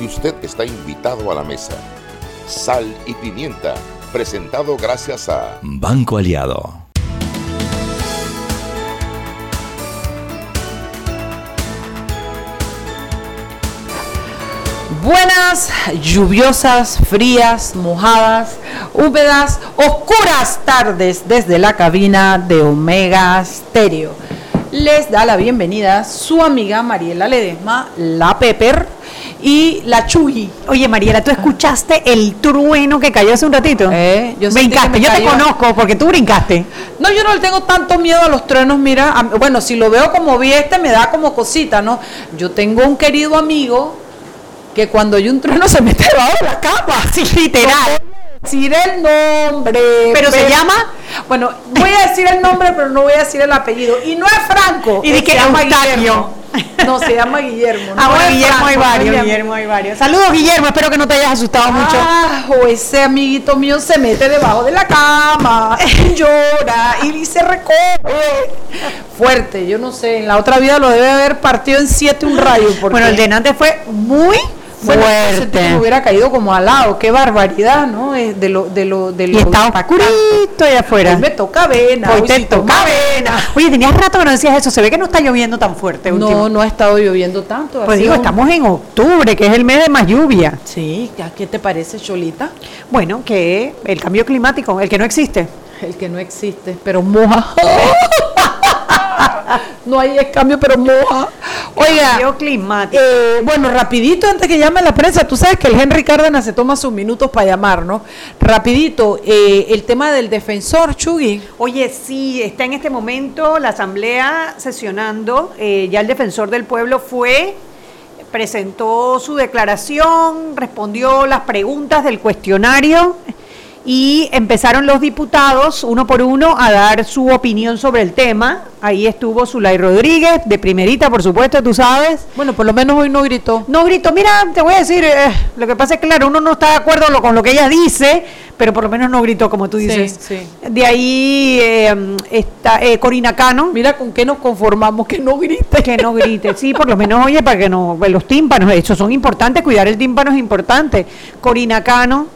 y usted está invitado a la mesa. Sal y pimienta, presentado gracias a Banco Aliado. Buenas, lluviosas, frías, mojadas, húmedas, oscuras tardes desde la cabina de Omega Stereo. Les da la bienvenida su amiga Mariela Ledesma, la Pepper y la Chuy. Oye, Mariela, ¿tú escuchaste el trueno que cayó hace un ratito? Eh, yo brincaste, yo te conozco porque tú brincaste. No, yo no le tengo tanto miedo a los truenos, mira, a- bueno, si lo veo como vi este me da como cosita, ¿no? Yo tengo un querido amigo que cuando hay un trueno se mete debajo de la cama. Sí, literal. Decir el nombre. ¿Pero se llama? Bueno, voy a decir el nombre, pero no voy a decir el apellido. Y no es Franco. ¿Y de qué? se llama Eustaquio. Guillermo. No, se llama Guillermo. Ah, no bueno, es Guillermo hay Franco, varios, Guillermo hay varios. Saludos, Guillermo, espero que no te hayas asustado mucho. Ah, o ese amiguito mío se mete debajo de la cama, y llora y se recoge. Fuerte, yo no sé, en la otra vida lo debe haber partido en siete un rayo. Porque, Bueno, el de Nantes fue muy bueno, ese fuerte. tipo hubiera caído como al lado, qué barbaridad, ¿no? Es de lo, de lo, de y lo estaba impactante. oscurito allá afuera. Hoy me toca vena. Hoy hoy te sí toca vena. Oye, tenías rato que no decías eso. Se ve que no está lloviendo tan fuerte. No, último. no ha estado lloviendo tanto. Pues digo, un- estamos en octubre, que es el mes de más lluvia. Sí, ¿a ¿qué te parece, Cholita? Bueno, que el cambio climático, el que no existe. El que no existe, pero moja. no hay cambio, pero moja. Oiga, eh, bueno, rapidito antes que llame la prensa, tú sabes que el Henry Cárdenas se toma sus minutos para llamar, ¿no? Rapidito, eh, el tema del defensor, Chugui. Oye, sí, está en este momento la Asamblea sesionando. eh, ya el defensor del pueblo fue, presentó su declaración, respondió las preguntas del cuestionario y empezaron los diputados, uno por uno, a dar su opinión sobre el tema. Ahí estuvo Zulay Rodríguez, de primerita, por supuesto, tú sabes. Bueno, por lo menos hoy no gritó. No grito, mira, te voy a decir, eh, lo que pasa es que, claro, uno no está de acuerdo con lo que ella dice, pero por lo menos no gritó, como tú Sí, dices. sí. De ahí eh, está eh, Corina Cano, Mira con qué nos conformamos, que no grite. que no grite, sí, por lo menos, oye, para que no, pues, los tímpanos, esos son importantes, cuidar el tímpano es importante. Corina Cano,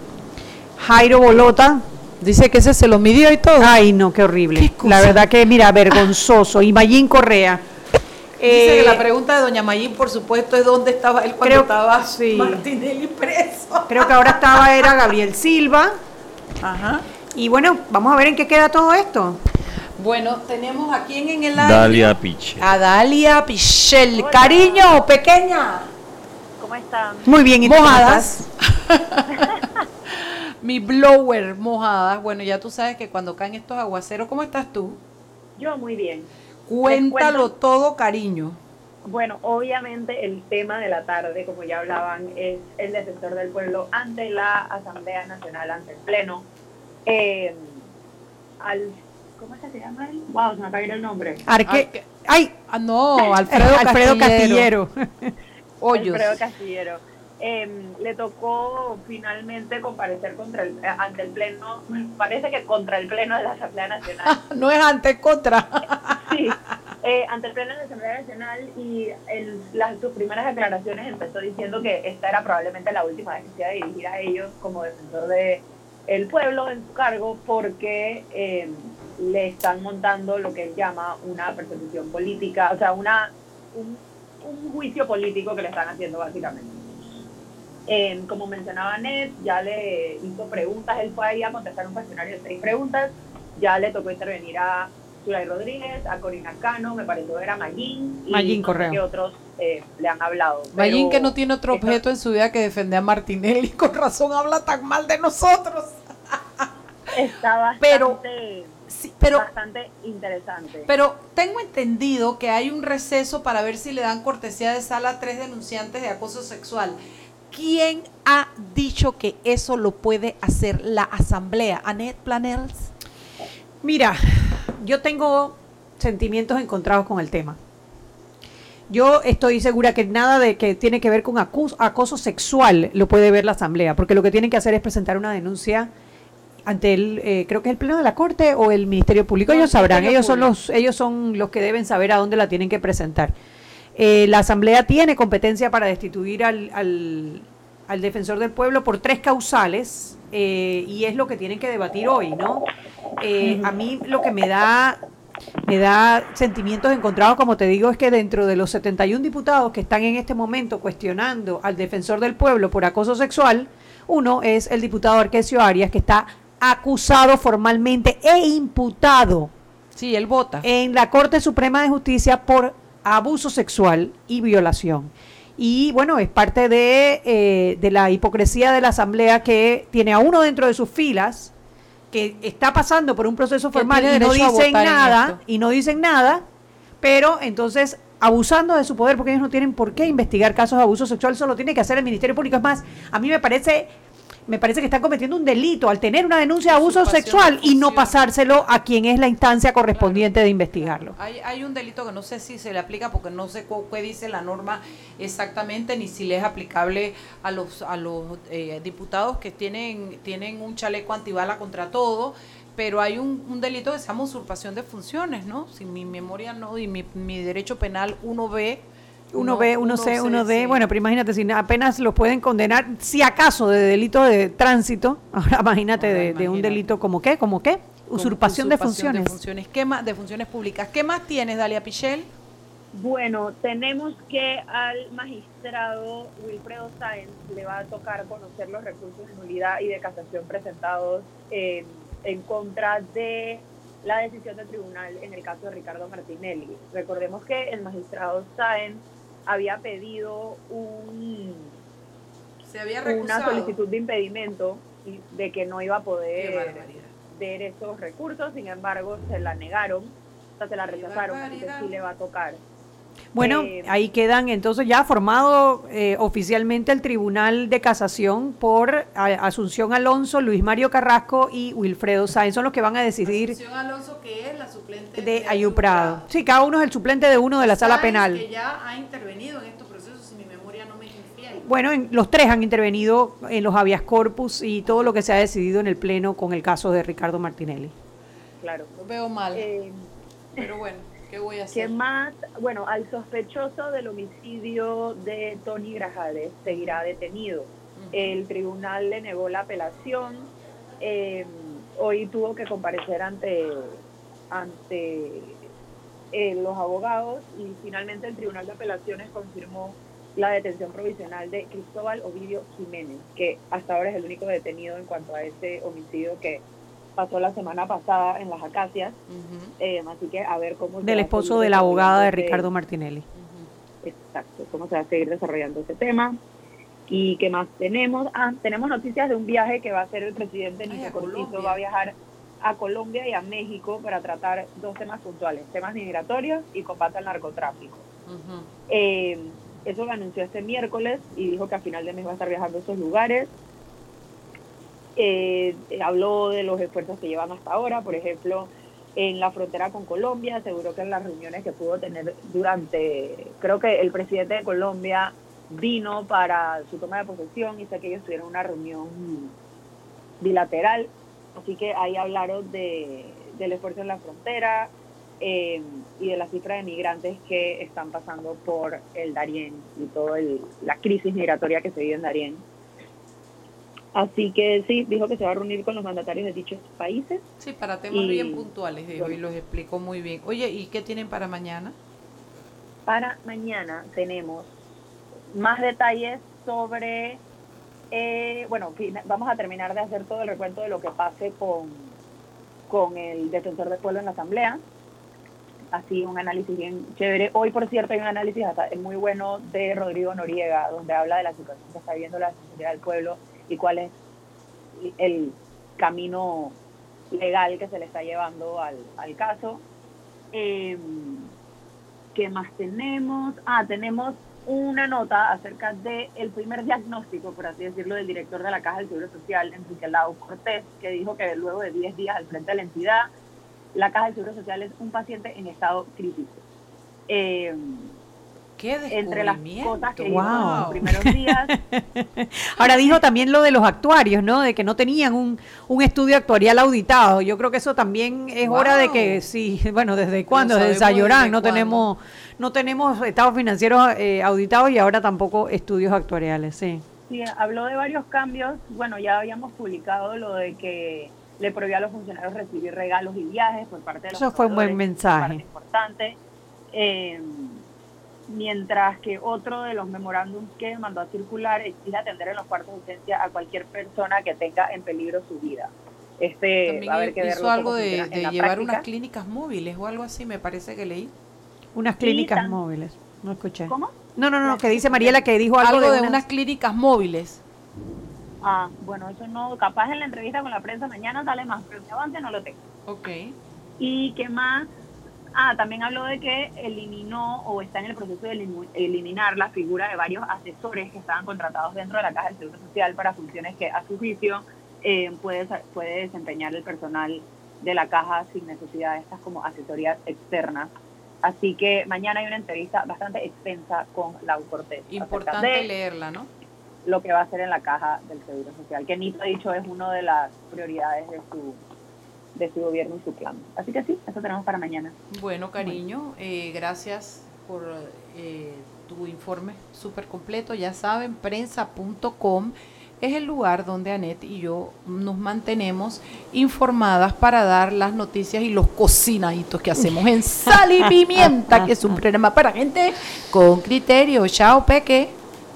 Jairo Bolota, Dice que ese se lo midió y todo. ay no, qué horrible. Qué. La verdad que, mira, vergonzoso. Y Mayín Correa. Dice Eh, que la pregunta de Doña Mayín, por supuesto, es dónde estaba él cuando Creo- estaba sí. Martinelli preso. creo que ahora estaba, era Gabriel Silva. Ajá. Y bueno, vamos a ver en qué queda todo esto. Bueno, tenemos aquí en, en el aire Dalia Piche. a Dalia Pichel. Cariño, pequeña. ¿Cómo están? Muy bien, ¿y tú cómo Mojadas. Mi blower mojadas. Bueno, ya tú sabes que cuando caen estos aguaceros, ¿cómo estás tú? Yo muy bien. Cuéntalo cuento. todo, cariño. Bueno, obviamente el tema de la tarde, como ya hablaban, es el defensor del pueblo ante la Asamblea Nacional, ante el Pleno. Eh, al, ¿Cómo es que se llama él? Wow, se me acaba el nombre. Arque- Ay, Ah, no, Alfredo, Alfredo, Castillero. Castillero. Hoyos. Alfredo Castillero. Eh, le tocó finalmente comparecer contra el, eh, ante el Pleno, parece que contra el Pleno de la Asamblea Nacional. No es ante contra. Sí, eh, ante el Pleno de la Asamblea Nacional y en las, sus primeras declaraciones empezó diciendo que esta era probablemente la última vez que se iba a dirigir a ellos como defensor de el pueblo en su cargo porque eh, le están montando lo que él llama una persecución política, o sea, una, un, un juicio político que le están haciendo básicamente. Eh, como mencionaba Ned, ya le hizo preguntas, él fue ahí a contestar un cuestionario de seis preguntas, ya le tocó intervenir a Zulay Rodríguez, a Corina Cano, me pareció ver a Mayín y Mayín no sé qué otros eh, le han hablado. Mayín que no tiene otro esto- objeto en su vida que defender a Martinelli. Con razón habla tan mal de nosotros. Está bastante, Pero- Sí, pero, bastante interesante. pero tengo entendido que hay un receso para ver si le dan cortesía de sala a tres denunciantes de acoso sexual. ¿Quién ha dicho que eso lo puede hacer la asamblea? ¿Anet Planels? Mira, yo tengo sentimientos encontrados con el tema. Yo estoy segura que nada de que tiene que ver con acoso sexual lo puede ver la Asamblea, porque lo que tienen que hacer es presentar una denuncia ante el, eh, creo que es el Pleno de la Corte o el Ministerio Público. No, ellos el sabrán, ellos son, los, ellos son los que deben saber a dónde la tienen que presentar. Eh, la Asamblea tiene competencia para destituir al, al, al defensor del pueblo por tres causales eh, y es lo que tienen que debatir hoy, ¿no? Eh, a mí lo que me da me da sentimientos encontrados, como te digo, es que dentro de los 71 diputados que están en este momento cuestionando al defensor del pueblo por acoso sexual, uno es el diputado Arquesio Arias, que está acusado formalmente e imputado Sí, él vota. en la Corte Suprema de Justicia por abuso sexual y violación. Y bueno, es parte de, eh, de la hipocresía de la Asamblea que tiene a uno dentro de sus filas que está pasando por un proceso formal y no dicen nada, y no dicen nada, pero entonces abusando de su poder, porque ellos no tienen por qué investigar casos de abuso sexual, solo tiene que hacer el Ministerio Público. Es más, a mí me parece, me parece que están cometiendo un delito al tener una denuncia de abuso sexual y no pasárselo a quien es la instancia correspondiente de investigarlo. Hay, hay un delito que no sé si se le aplica porque no sé qué dice la norma exactamente ni si le es aplicable a los a los eh, diputados que tienen tienen un chaleco antibala contra todo, pero hay un, un delito que se llama usurpación de funciones, ¿no? Si mi memoria no y mi, mi derecho penal 1B Uno B, uno C, uno D. sí. Bueno, pero imagínate, si apenas los pueden condenar, si acaso de delito de tránsito, ahora imagínate Ahora, de, de un delito como qué, como qué, usurpación, de funciones. ¿Qué más de funciones públicas? ¿Qué más tienes, Dalia Pichel? Bueno, tenemos que al magistrado Wilfredo Sáenz le va a tocar conocer los recursos de nulidad y de casación presentados en, en contra de la decisión del tribunal en el caso de Ricardo Martinelli. Recordemos que el magistrado Sáenz había pedido un, Se había una solicitud de impedimento y de que no iba a poder ver esos recursos, sin embargo se la negaron, o sea, se la rechazaron, así que sí le va a tocar. Bueno, Eh, ahí quedan entonces ya formado eh, oficialmente el Tribunal de Casación por Asunción Alonso, Luis Mario Carrasco y Wilfredo Sáenz. Son los que van a decidir Asunción Alonso, que es la suplente de Ayuprado. Sí, cada uno es el suplente de uno de la sala penal. Que ya ha intervenido en estos procesos, si mi memoria no me infiel. Bueno, en- los tres han intervenido en los habeas corpus y todo lo que se ha decidido en el Pleno con el caso de Ricardo Martinelli. Claro. Lo veo mal, Eh, pero bueno, ¿qué voy a ¿Qué hacer? más? Bueno, al sospechoso del homicidio de Tony Grajales seguirá detenido. El tribunal le negó la apelación. eh, hoy tuvo que comparecer ante, ante eh, los abogados y finalmente el tribunal de apelaciones confirmó la detención provisional de Cristóbal Ovidio Jiménez, que hasta ahora es el único detenido en cuanto a ese homicidio que pasó la semana pasada en las Acacias. Ujú, Eh, así que a ver cómo Del esposo de la abogada de Ricardo Martinelli. ujú. Exacto, cómo se va a seguir desarrollando ese tema. ¿Y qué más tenemos? Ah, tenemos noticias de un viaje que va a hacer el presidente Ay, Nico a Cortizo. Va a viajar a Colombia y a México para tratar dos temas puntuales, temas migratorios y combate al narcotráfico. Ujú. Eh, eso lo anunció este miércoles y dijo que a final de mes va a estar viajando a esos lugares. Eh, habló de los esfuerzos que llevan hasta ahora, por ejemplo, en la frontera con Colombia, aseguró que en las reuniones que pudo tener durante, creo que el presidente de Colombia vino para su toma de posesión y sé que ellos tuvieron una reunión bilateral, así que ahí hablaron de, del esfuerzo en la frontera eh, y de la cifra de migrantes que están pasando por el Darién y toda la crisis migratoria que se vive en Darién. Así que sí, dijo que se va a reunir con los mandatarios de dichos países. Sí, para temas Y- bien puntuales, dijo, y bueno. los explicó muy bien. Oye, ¿y qué tienen para mañana? Para mañana tenemos más detalles sobre, eh, bueno, vamos a terminar de hacer todo el recuento de lo que pase con, con el defensor del pueblo en la asamblea. Así un análisis bien chévere. Hoy, por cierto, hay un análisis hasta- muy bueno de Rodrigo Noriega, donde habla de la situación que está viviendo la Defensoría del Pueblo y cuál es el camino legal que se le está llevando al, al caso. Eh, ¿Qué más tenemos? Ah, tenemos una nota acerca del el primer diagnóstico, por así decirlo, del director de la Caja del Seguro Social, Enrique Lau Cortés, que dijo que luego de 10 días al frente de la entidad, la Caja del Seguro Social es un paciente en estado crítico. Eh, ¿Qué entre las cosas que Wow. en los primeros días, Ahora dijo también lo de los actuarios, ¿no? De que no tenían un, un estudio actuarial auditado. Yo creo que eso también es hora de que, sí, bueno, ¿desde cuándo? Desde Sayorán desde no cuándo. tenemos, no tenemos estados financieros eh, auditados y ahora tampoco estudios actuariales, sí. Sí, habló de varios cambios. Bueno, ya habíamos publicado lo de que le prohibía a los funcionarios recibir regalos y viajes por parte de los Eso fue un buen mensaje. importante. Eh, mientras que otro de los memorándums que mandó a circular exige atender en los cuartos de urgencia a cualquier persona que tenga en peligro su vida. Este También va a haber que hizo verlo algo de, llevar práctica. unas clínicas móviles o algo así, me parece que leí. Unas clínicas móviles. No escuché. ¿Cómo? No, no, no, que dice Mariela que dijo algo, Algo de unas- unas clínicas móviles. Ah, bueno, eso no, capaz en la entrevista con la prensa mañana sale más, pero mi avance no lo tengo. Ok. ¿Y qué más? Ah, también habló de que eliminó o está en el proceso de eliminar la figura de varios asesores que estaban contratados dentro de la Caja del Seguro Social para funciones que a su juicio eh, puede, puede desempeñar el personal de la Caja sin necesidad de estas como asesorías externas. Así que mañana hay una entrevista bastante extensa con Lau Cortés. Importante leerla, ¿no? lo que va a hacer en la Caja del Seguro Social, que Nito ha dicho es una de las prioridades de su, de su gobierno y su plan. Así que sí, eso tenemos para mañana. Bueno, cariño, eh, gracias por eh, tu informe súper completo. Ya saben, prensa.com es el lugar donde Anet y yo nos mantenemos informadas para dar las noticias y los cocinaditos que hacemos en Sal y Pimienta, que es un programa para gente con criterio. Chao, Peque.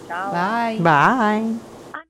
Chao. Bye. Bye.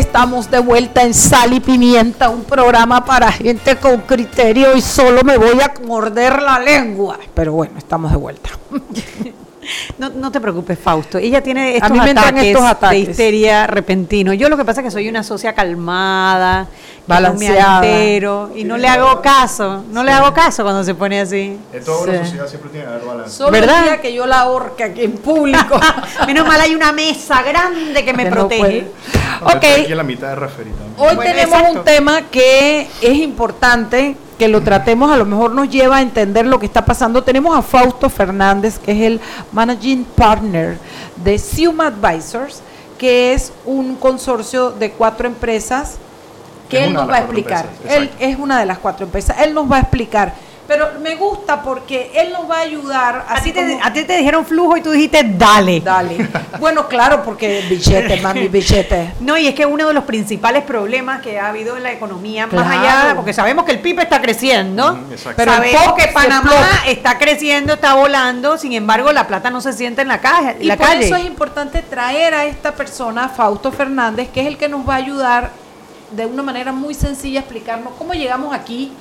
Estamos de vuelta en Sal y Pimienta, un programa para gente con criterio y solo me voy a morder la lengua. Pero bueno, estamos de vuelta. No, no te preocupes, Fausto. Ella tiene A estos, mí me entran ataques estos ataques. de histeria repentino. Yo lo que pasa es que soy una socia calmada, no me Balanceada. altero y no le hago caso. No le hago caso cuando se pone así. En toda una Sí. sociedad siempre tiene que haber balance. Solo ¿Verdad? el día que yo la ahorque aquí en público. Menos mal hay una mesa grande que me Que no protege. Ahora Ok. estoy aquí en la mitad de referir también. Hoy Bueno, tenemos exacto. un tema que es importante que lo tratemos, a lo mejor nos lleva a entender lo que está pasando. Tenemos a Fausto Fernández, que es el Managing Partner de Sium Advisors, que es un consorcio de cuatro empresas que Es él nos va a explicar. empresas, Él es una de las cuatro empresas. Él nos va a explicar. Pero me gusta porque él nos va a ayudar. A así ti, te, como- a ti te dijeron flujo y tú dijiste dale. Dale. Bueno, claro, porque billete, mami, billete. No, y es que uno de los principales problemas que ha habido en la economía, más allá, porque sabemos que el PIB está creciendo, exacto. Pero sabemos que Panamá está creciendo, está volando, sin embargo la plata no se siente en la, caja, Y la por calle. eso es importante traer a esta persona, Fausto Fernández, que es el que nos va a ayudar de una manera muy sencilla a explicarnos cómo llegamos aquí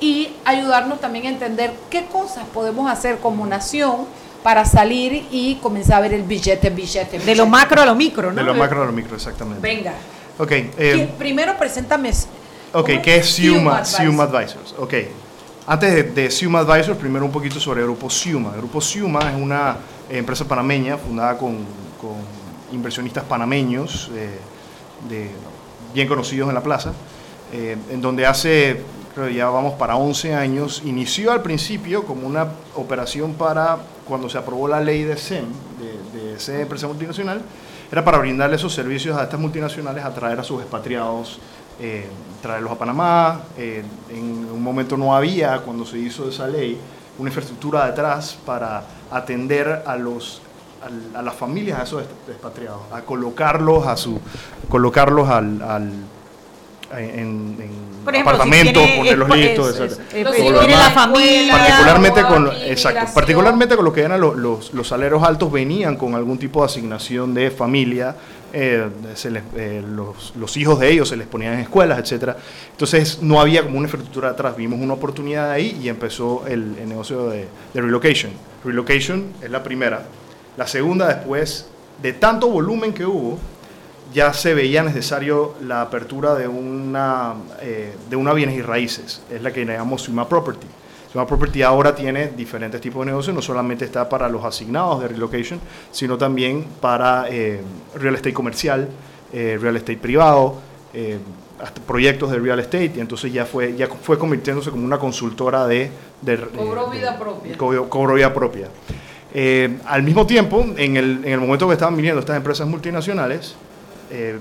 y ayudarnos también a entender qué cosas podemos hacer como nación para salir y comenzar a ver el billete, billete, de lo billete. macro a lo micro, ¿no? De lo macro a lo micro, exactamente. Venga. Ok, ¿Quién- eh, Primero preséntame. ok, ¿cómo ¿qué es Siuma? Siuma Advisors? Ok, antes de, de Siuma Advisors, primero un poquito sobre Grupo Siuma. Grupo Siuma es una empresa panameña fundada con, con inversionistas panameños eh, de, bien conocidos en la plaza, eh, en donde hace, creo ya vamos para 11 años, inició al principio como una operación para, cuando se aprobó la ley de SEM, de, de esa empresa multinacional, era para brindarle esos servicios a estas multinacionales, a traer a sus expatriados, eh, traerlos a Panamá. eh, en un momento no había, cuando se hizo esa ley, una infraestructura detrás para atender a los a las familias de esos expatriados, a colocarlos a su colocarlos al- en, en Por ejemplo, si apartamentos, tiene ponerlos listos, eh, de demás. la familia, particularmente con exacto, particularmente con lo que eran los, los, los salarios altos venían con algún tipo de asignación de familia, eh, se les- eh, los, los hijos de ellos se les ponían en escuelas, etcétera. Entonces no había como una infraestructura atrás, vimos una oportunidad ahí y empezó el, el negocio de, de relocation. Relocation es la primera. La segunda después de tanto volumen que hubo, ya se veía necesario la apertura de una, eh, de una bienes y raíces, es la que llamamos Suma Property. Suma Property ahora tiene diferentes tipos de negocios, no solamente está para los asignados de relocation, sino también para eh, real estate comercial, eh, real estate privado, hasta proyectos de real estate, y entonces ya fue, ya fue convirtiéndose como una consultora de... de- vida propia. Vida al mismo tiempo, en el, en el momento que estaban viniendo estas empresas multinacionales, eh,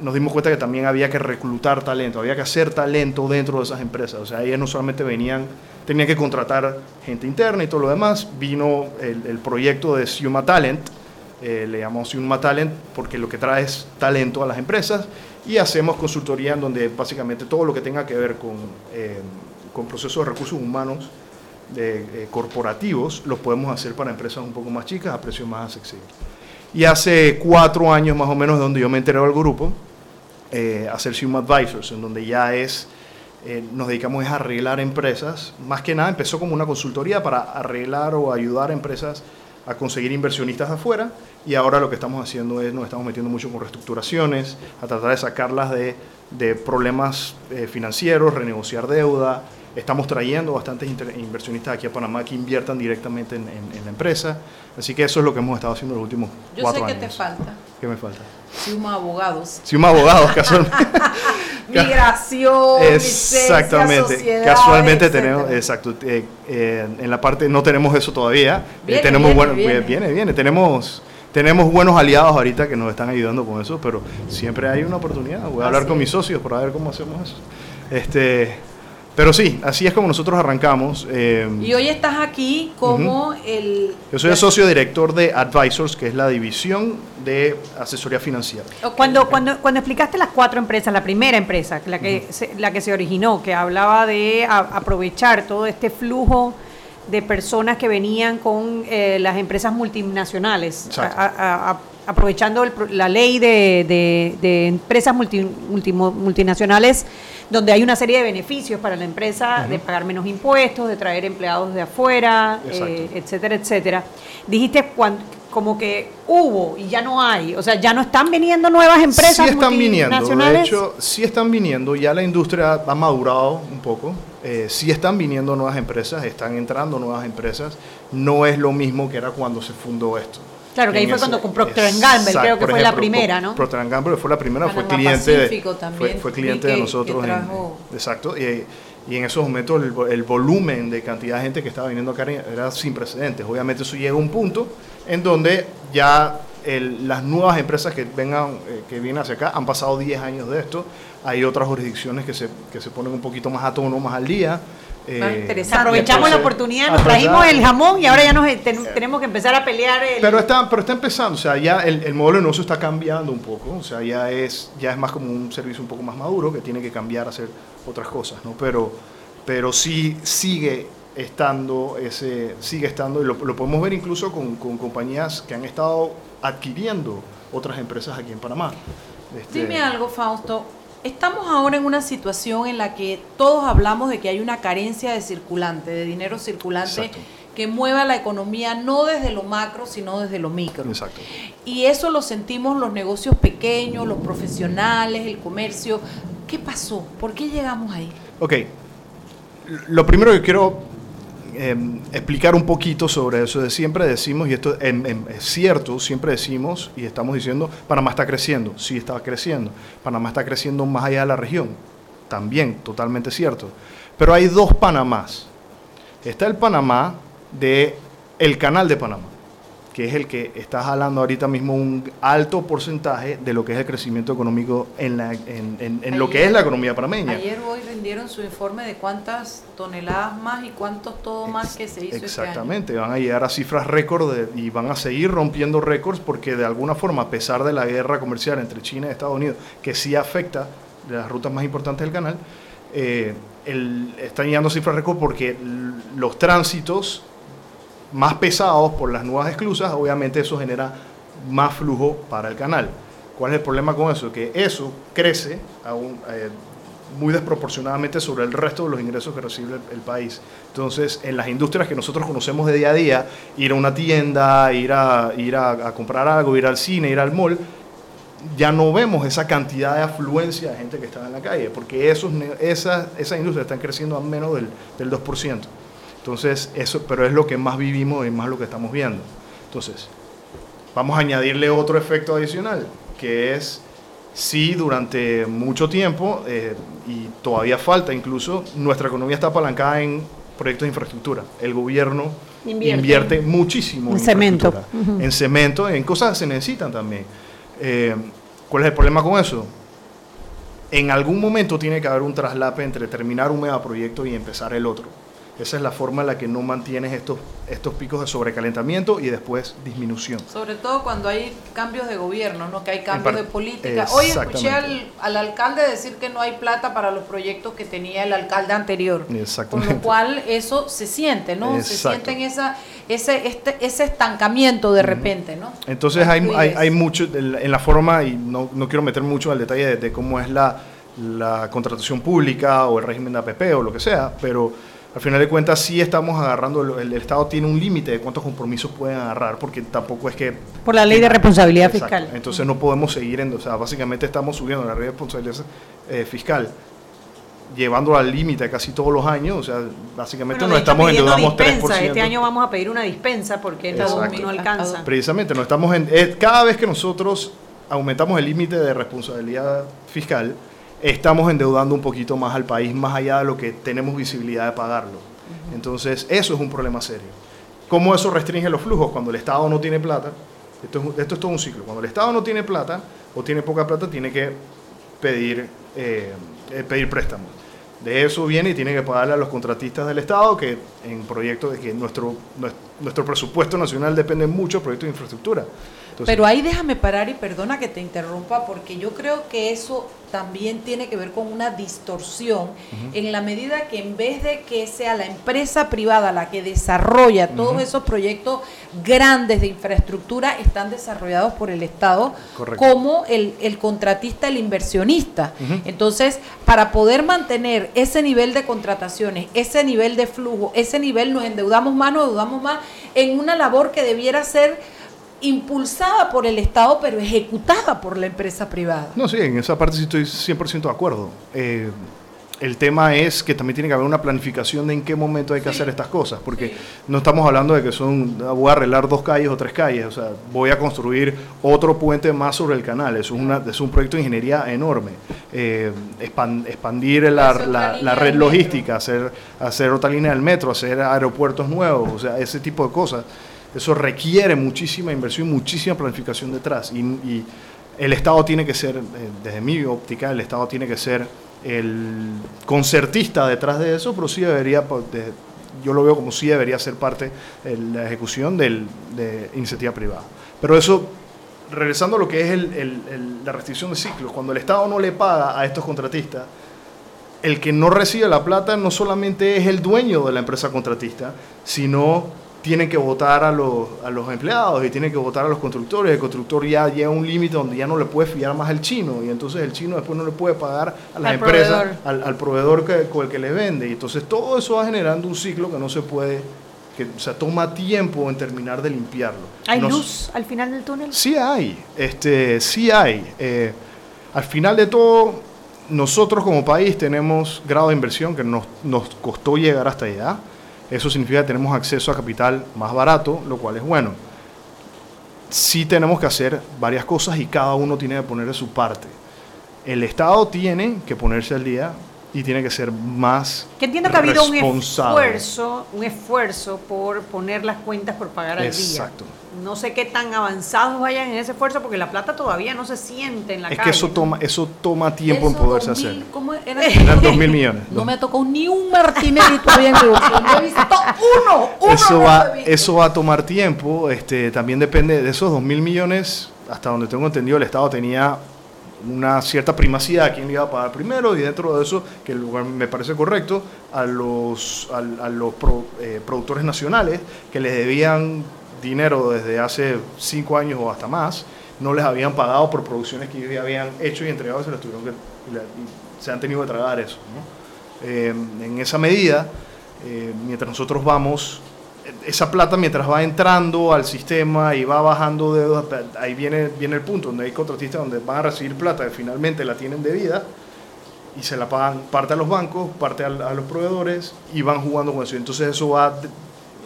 nos dimos cuenta que también había que reclutar talento, había que hacer talento dentro de esas empresas. O sea, ellas no solamente venían, tenían que contratar gente interna y todo lo demás. Vino el, el proyecto de Siuma Talent, eh, le llamamos Siuma Talent porque lo que trae es talento a las empresas y hacemos consultoría en donde básicamente todo lo que tenga que ver con, eh, con procesos de recursos humanos de, eh, corporativos los podemos hacer para empresas un poco más chicas a precios más accesibles. Y hace cuatro años más o menos, de donde yo me enteré del grupo, eh, hacer Suma Advisors, en donde ya es, eh, nos dedicamos a arreglar empresas. Más que nada empezó como una consultoría para arreglar o ayudar a empresas a conseguir inversionistas afuera y ahora lo que estamos haciendo es nos estamos metiendo mucho con reestructuraciones, a tratar de sacarlas de, de problemas eh, financieros, renegociar deuda. Estamos trayendo bastantes inversionistas aquí a Panamá que inviertan directamente en, en- en la empresa. Así que eso es lo que hemos estado haciendo los últimos Yo cuatro sé que años. te falta. ¿Qué me falta? Suma abogados. Si un abogado, casualmente. Migración, Exactamente. sociedades, Casualmente etcétera. tenemos, exacto, eh, eh, en la parte no tenemos eso todavía. Eh, Viene, tenemos viene, bueno- viene. viene, viene. Tenemos tenemos buenos aliados ahorita que nos están ayudando con eso, pero siempre hay una oportunidad. Voy a hablar con mis socios para ver cómo hacemos eso. Este, pero sí, así es como nosotros arrancamos. eh, Y hoy estás aquí como el... yo soy el socio director de Advisors, que es la división de asesoría financiera. Cuando, cuando, cuando explicaste las cuatro empresas, la primera empresa, la que, se, la que se originó, que hablaba de a- aprovechar todo este flujo de personas que venían con eh, las empresas multinacionales, Exacto. a- a- a- aprovechando el la ley de, de- de empresas multi- multimo- multinacionales, donde hay una serie de beneficios para la empresa, de pagar menos impuestos, de traer empleados de afuera, eh, etcétera, etcétera. Dijiste cuan- como que hubo y ya no hay, o sea, ya no están viniendo nuevas empresas sí están viniendo, de hecho, sí están viniendo, ya la industria ha madurado un poco, eh, sí están viniendo nuevas empresas, están entrando nuevas empresas, no es lo mismo que era cuando se fundó esto. Claro, que ahí fue ese- cuando con Procter Gamble, creo que fue la primera, ¿no? Procter Gamble fue la primera, fue cliente, de, fue, fue cliente que- de nosotros. en- exacto, y, y en esos momentos el, vo- el volumen de cantidad de gente que estaba viniendo acá era sin precedentes. Obviamente eso llega a un punto en donde ya el- las nuevas empresas que vengan, eh, que vienen hacia acá, han pasado 10 años de esto. Hay otras jurisdicciones que se, que se ponen un poquito más a tono, más al día. Eh, Interesante. Aprovechamos la oportunidad, nos trajimos el jamón y ahora ya nos ten- tenemos que empezar a pelear el... Pero está, pero está empezando, o sea, ya el, el modelo de negocio está cambiando un poco, o sea, ya es, ya es más como un servicio un poco más maduro que tiene que cambiar a hacer otras cosas, ¿no? Pero, pero sí sigue estando ese, sigue estando, y lo, lo podemos ver incluso con, con compañías que han estado adquiriendo otras empresas aquí en Panamá. Este, Dime algo, Fausto. Estamos ahora en una situación en la que todos hablamos de que hay una carencia de circulante, de dinero circulante Exacto. que mueva la economía no desde lo macro, sino desde lo micro. Exacto. Y eso lo sentimos los negocios pequeños, los profesionales, el comercio. ¿Qué pasó? ¿Por qué llegamos ahí? Ok, lo primero que quiero eh, explicar un poquito sobre eso siempre decimos, y esto em, em, es cierto, siempre decimos y estamos diciendo, Panamá está creciendo, sí está creciendo, Panamá está creciendo más allá de la región, también, totalmente cierto, pero hay dos Panamás, está el Panamá de el canal de Panamá, que es el que está jalando ahorita mismo un alto porcentaje de lo que es el crecimiento económico en, la, en, en- en lo que es la economía panameña. Ayer hoy rindieron su informe de cuántas toneladas más y cuántos todo más que se hizo este año. Exactamente, van a llegar a cifras récord de- y van a seguir rompiendo récords porque de alguna forma, a pesar de la guerra comercial entre China y Estados Unidos, que sí afecta de las rutas más importantes del canal, eh, el- están llegando a cifras récord porque los tránsitos más pesados por las nuevas esclusas, obviamente eso genera más flujo para el canal. ¿Cuál es el problema con eso? Que eso crece aún, eh, muy desproporcionadamente sobre el resto de los ingresos que recibe el, país. Entonces, en las industrias que nosotros conocemos de día a día, ir a una tienda, ir a, ir a, comprar algo, ir al cine, ir al mall, ya no vemos esa cantidad de afluencia de gente que está en la calle, porque esos, esas, esas industrias están creciendo a menos del, del 2%. Entonces, eso, pero es lo que más vivimos y más lo que estamos viendo. Entonces, vamos a añadirle otro efecto adicional, que es si durante mucho tiempo, eh, y todavía falta incluso, nuestra economía está apalancada en proyectos de infraestructura. El gobierno Invierte. invierte, muchísimo En cemento. en cemento, en cosas que se necesitan también. Eh, ¿Cuál es el problema con eso? En algún momento tiene que haber un traslape entre terminar un megaproyecto y empezar el otro. Esa es la forma en la que no mantienes estos, estos picos de sobrecalentamiento y después disminución. Sobre todo cuando hay cambios de gobierno, ¿no? que hay cambios de política. Hoy escuché al, al alcalde decir que no hay plata para los proyectos que tenía el alcalde anterior. Con Exactamente. lo cual eso se siente, ¿no? Se Exacto. siente en esa, ese, este, ese estancamiento de repente, ¿no? Entonces hay, hay, hay mucho en en la forma, y no, no quiero meter mucho al detalle de, de cómo es la, la contratación pública o el régimen de APP o lo que sea, pero al final de cuentas sí estamos agarrando, el, el Estado tiene un límite de cuántos compromisos pueden agarrar, porque tampoco es que... Por la ley de responsabilidad Exacto. fiscal. Entonces no podemos seguir, en, o sea, básicamente estamos subiendo la ley de responsabilidad eh, fiscal, llevándolo al límite casi todos los años, o sea, básicamente Bueno, nos estamos pidiendo endeudando 3%. dispensa. Este año vamos a pedir una dispensa porque esta Exacto. no alcanza. Precisamente, no estamos en, eh, cada vez que nosotros aumentamos el límite de responsabilidad fiscal, estamos endeudando un poquito más al país, más allá de lo que tenemos visibilidad de pagarlo. Entonces, eso es un problema serio. ¿Cómo eso restringe los flujos? Cuando el Estado no tiene plata, esto es, esto es todo un ciclo, cuando el Estado no tiene plata o tiene poca plata, tiene que pedir, eh, eh, pedir préstamos. De eso viene y tiene que pagarle a los contratistas del Estado, que en proyectos de que nuestro, nues- nuestro presupuesto nacional depende mucho de proyectos de infraestructura. Entonces, Pero ahí déjame parar y perdona que te interrumpa porque yo creo que eso también tiene que ver con una distorsión en la medida que en vez de que sea la empresa privada la que desarrolla todos esos proyectos grandes de infraestructura están desarrollados por el Estado Correcto. como el, el contratista, el inversionista. Entonces, para poder mantener ese nivel de contrataciones, ese nivel de flujo, ese nivel nos endeudamos más, nos endeudamos más en una labor que debiera ser impulsada por el Estado, pero ejecutada por la empresa privada. No, sí, en esa parte sí estoy 100% de acuerdo. Eh, el tema es que también tiene que haber una planificación de en qué momento hay que hacer estas cosas, porque no estamos hablando de que son, voy a arreglar dos calles o tres calles, o sea, voy a construir otro puente más sobre el canal, eso es, una, es un proyecto de ingeniería enorme. Eh, expan- expandir la, la- red logística, hacer, hacer otra línea del metro, hacer aeropuertos nuevos, o sea, ese tipo de cosas. Eso requiere muchísima inversión, muchísima planificación detrás. Y, el Estado tiene que ser, eh, desde mi óptica, el Estado tiene que ser el concertista detrás de eso, pero sí debería, de- yo lo veo como sí debería ser parte de la ejecución del, de iniciativa privada. Pero eso, regresando a lo que es la restricción de ciclos, cuando el Estado no le paga a estos contratistas, el que no recibe la plata no solamente es el dueño de la empresa contratista, sino tienen que votar a los, a los empleados y tienen que votar a los constructores. El constructor ya llega a un límite donde ya no le puede fiar más al chino y entonces el chino después no le puede pagar a las Al empresas, proveedor. al, al proveedor que, con el que le vende. Y entonces todo eso va generando un ciclo que no se puede, que o sea, toma tiempo en terminar de limpiarlo. ¿Hay luz al final del túnel? Sí hay, este, sí hay. Eh, al final de todo, nosotros como país tenemos grado de inversión que nos, nos costó llegar hasta allá. Eso significa que tenemos acceso a capital más barato, lo cual es bueno. Sí tenemos que hacer varias cosas y cada uno tiene que poner de su parte. El Estado tiene que ponerse al día y tiene que ser más Que entiendo que ha habido un esfuerzo, un esfuerzo por poner las cuentas por pagar al Exacto. día. No sé qué tan avanzados vayan en ese esfuerzo porque la plata todavía no se siente en la Es calle. que eso toma, eso toma tiempo en poderse 2000, hacer. ¿Cómo era? Eran dos mil millones. No me tocado ni un Martinelli todavía en corrupción. Yo he visto uno, uno eso no va, eso va a tomar tiempo. Este, también depende de esos dos mil millones. Hasta donde tengo entendido, el Estado tenía una cierta primacía a quién le iba a pagar primero y dentro de eso, que el lugar me parece correcto, a los, al- a, los pro- eh, productores nacionales que les debían dinero desde hace cinco años o hasta más, no les habían pagado por producciones que ellos ya habían hecho y entregado y se las tuvieron que, y la- y se han tenido que tragar eso. ¿no? Eh, en esa medida, eh, mientras nosotros vamos, esa plata mientras va entrando al sistema y va bajando deudas, pe- ahí viene, viene el punto donde hay contratistas donde van a recibir plata que finalmente la tienen debida y se la pagan parte a los bancos, parte al- a, los proveedores y van jugando con eso. Entonces eso va,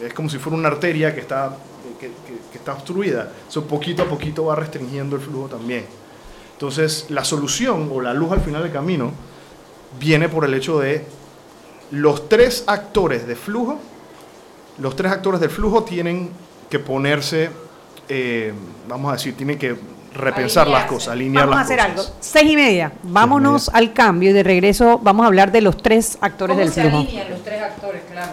es como si fuera una arteria que está, que, que- que está obstruida. Eso poquito a poquito va restringiendo el flujo también. Entonces la solución o la luz al final del camino viene por el hecho de los tres actores de flujo, los tres actores del flujo tienen que ponerse, eh, vamos a decir, tienen que repensar las cosas, alinear Vamos a las hacer cosas. algo. Seis y media. Vámonos al cambio y de regreso vamos a hablar de los tres actores ¿Cómo del se flujo. alinean los tres actores, claro?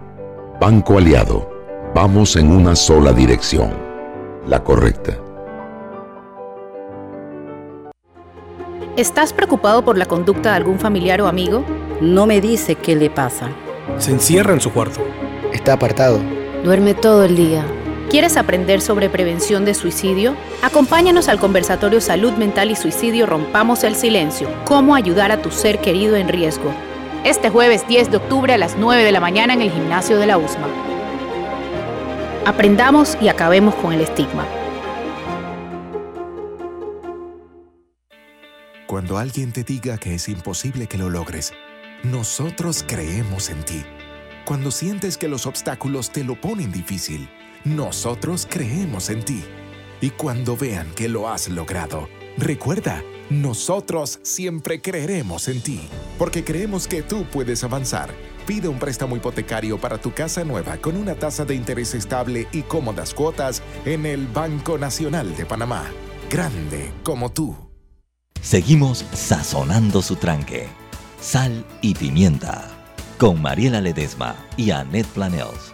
Banco Aliado, vamos en una sola dirección, la correcta. ¿Estás preocupado por la conducta de algún familiar o amigo? No me dice qué le pasa. Se encierra en su cuarto. Está apartado. Duerme todo el día. ¿Quieres aprender sobre prevención de suicidio? Acompáñanos al conversatorio Salud Mental y Suicidio Rompamos el Silencio. Cómo ayudar a tu ser querido en riesgo. Este jueves 10 de octubre a las 9 de la mañana en el gimnasio de la USMA. Aprendamos y acabemos con el estigma. Cuando alguien te diga que es imposible que lo logres, nosotros creemos en ti. Cuando sientes que los obstáculos te lo ponen difícil, nosotros creemos en ti. Y cuando vean que lo has logrado, recuerda, nosotros siempre creeremos en ti, porque creemos que tú puedes avanzar. Pide un préstamo hipotecario para tu casa nueva con una tasa de interés estable y cómodas cuotas en el Banco Nacional de Panamá. Grande como tú. Seguimos sazonando su tranque. Sal y pimienta. Con Mariela Ledesma y Annette Planels.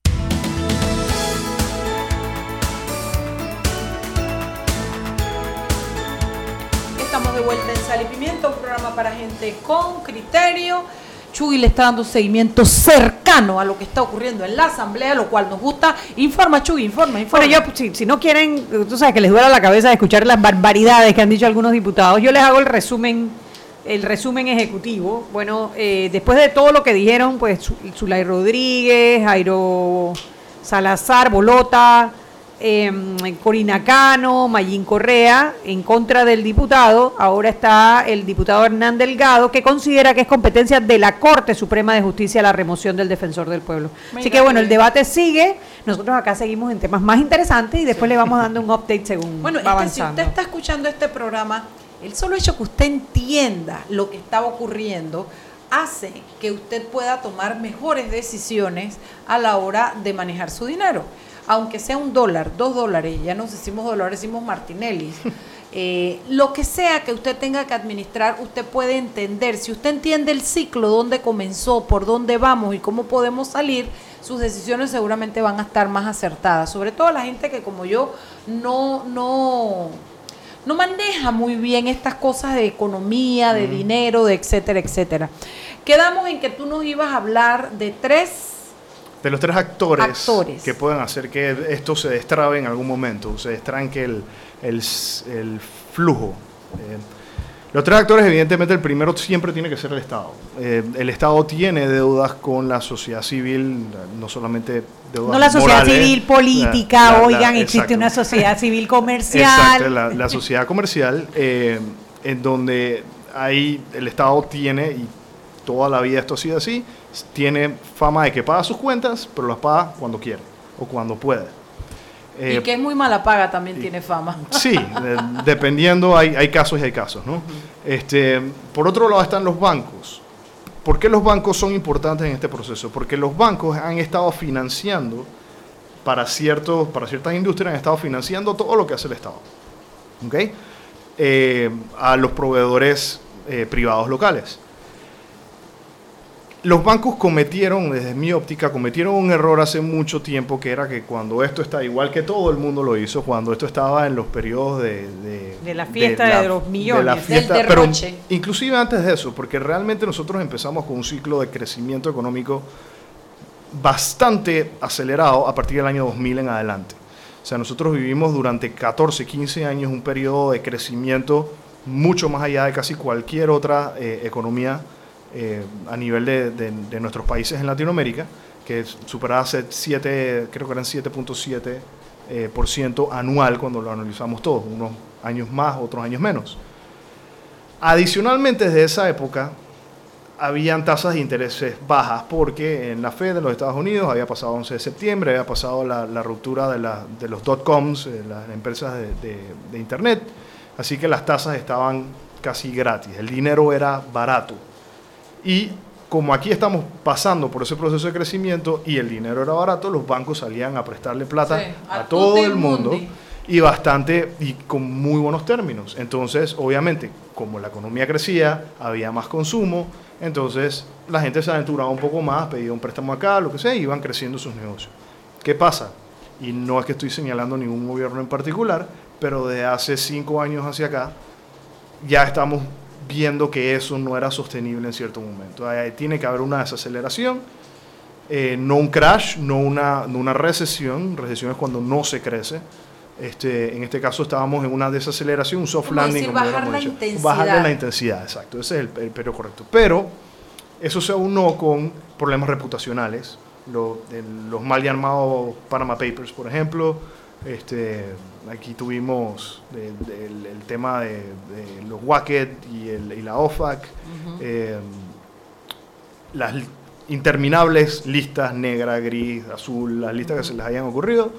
Con criterio. Chugui le está dando seguimiento cercano a lo que está ocurriendo en la asamblea, lo cual nos gusta. Informa, Chugui, informa, informa. Si no quieren, tú sabes que les duela la cabeza de escuchar las barbaridades que han dicho algunos diputados, yo les hago el resumen el resumen ejecutivo. Bueno, eh, después de todo lo que dijeron, pues Zulay Rodríguez, Jairo Salazar, Bolota, eh, Corina Cano, Mayín Correa, en contra del diputado. Ahora está el diputado Hernán Delgado, que considera que es competencia de la Corte Suprema de Justicia la remoción del defensor del pueblo. Así que bueno, el debate sigue. Nosotros acá seguimos en temas más interesantes y después le vamos dando un update según bueno, va es que si usted está escuchando este programa, el solo hecho que usted entienda lo que estaba ocurriendo hace que usted pueda tomar mejores decisiones a la hora de manejar su dinero aunque sea un dólar, dos dólares, ya nos decimos dólares, decimos Martinelli, eh, lo que sea que usted tenga que administrar, usted puede entender. Si usted entiende el ciclo, dónde comenzó, por dónde vamos y cómo podemos salir, sus decisiones seguramente van a estar más acertadas. Sobre todo la gente que como yo no, no, no maneja muy bien estas cosas de economía, de dinero, de etcétera, etcétera. Quedamos en que tú nos ibas a hablar de tres de los tres actores, que pueden hacer que esto se destrabe en algún momento, se destranque el, el, flujo. Eh, los tres actores, evidentemente, el primero siempre tiene que ser el Estado. Eh, el Estado tiene deudas con la sociedad civil, no solamente deudas No la sociedad civil política, oigan, existe una sociedad civil comercial. Exacto, la, sociedad comercial, eh, en donde ahí el Estado tiene, y toda la vida esto ha sido así, tiene fama de que paga sus cuentas, pero las paga cuando quiere o cuando puede. y eh, que es muy mala paga también tiene fama. Sí, dependiendo, hay, hay, casos y hay casos. ¿no? este, por otro lado están los bancos. ¿Por qué los bancos son importantes en este proceso? Porque los bancos han estado financiando para, ciertos, para ciertas industrias, han estado financiando todo lo que hace el Estado. ¿Okay? Eh, a los proveedores eh, privados locales los bancos cometieron, desde mi óptica, cometieron un error hace mucho tiempo, que era que cuando esto está, igual que todo el mundo lo hizo, cuando esto estaba en los periodos de... De, la fiesta de, los millones, la fiesta, del pero inclusive antes de eso, porque realmente nosotros empezamos con un ciclo de crecimiento económico bastante acelerado a partir del año 2000 en adelante. O sea, nosotros vivimos durante 14, 15 años un periodo de crecimiento mucho más allá de casi cualquier otra eh, economía eh, a nivel de, nuestros países en Latinoamérica, que superaba 7, creo que eran 7.7% eh, por ciento anual cuando lo analizamos todos, unos años más, otros años menos. Adicionalmente, desde esa época, habían tasas de intereses bajas porque en la Fed de los Estados Unidos había pasado 11 de septiembre, había pasado la, ruptura de, los dot-coms, eh, las empresas de, de, Internet, así que las tasas estaban casi gratis, el dinero era barato. Y como aquí estamos pasando por ese proceso de crecimiento y el dinero era barato, los bancos salían a prestarle plata a, todo el mundo y bastante y con muy buenos términos. Entonces, obviamente, como la economía crecía, había más consumo, entonces la gente se aventuraba un poco más, pedía un préstamo acá, lo que sea, y iban creciendo sus negocios. ¿Qué pasa? Y no es que estoy señalando ningún gobierno en particular, pero de hace cinco años hacia acá ya estamos viendo que eso no era sostenible en cierto momento. tiene que haber una desaceleración, eh, no un crash, no una, una recesión. Recesión es cuando no se crece. Este, en este caso estábamos en una desaceleración, un soft landing. bajar la intensidad. Bajar la intensidad, exacto. Ese es el, periodo correcto. Pero eso se aunó con problemas reputacionales. los mal llamados Panama Papers, por ejemplo. Este, Aquí tuvimos el tema de, los WACET y, y la OFAC, eh, las interminables listas negra, gris, azul, las listas que se les hayan ocurrido.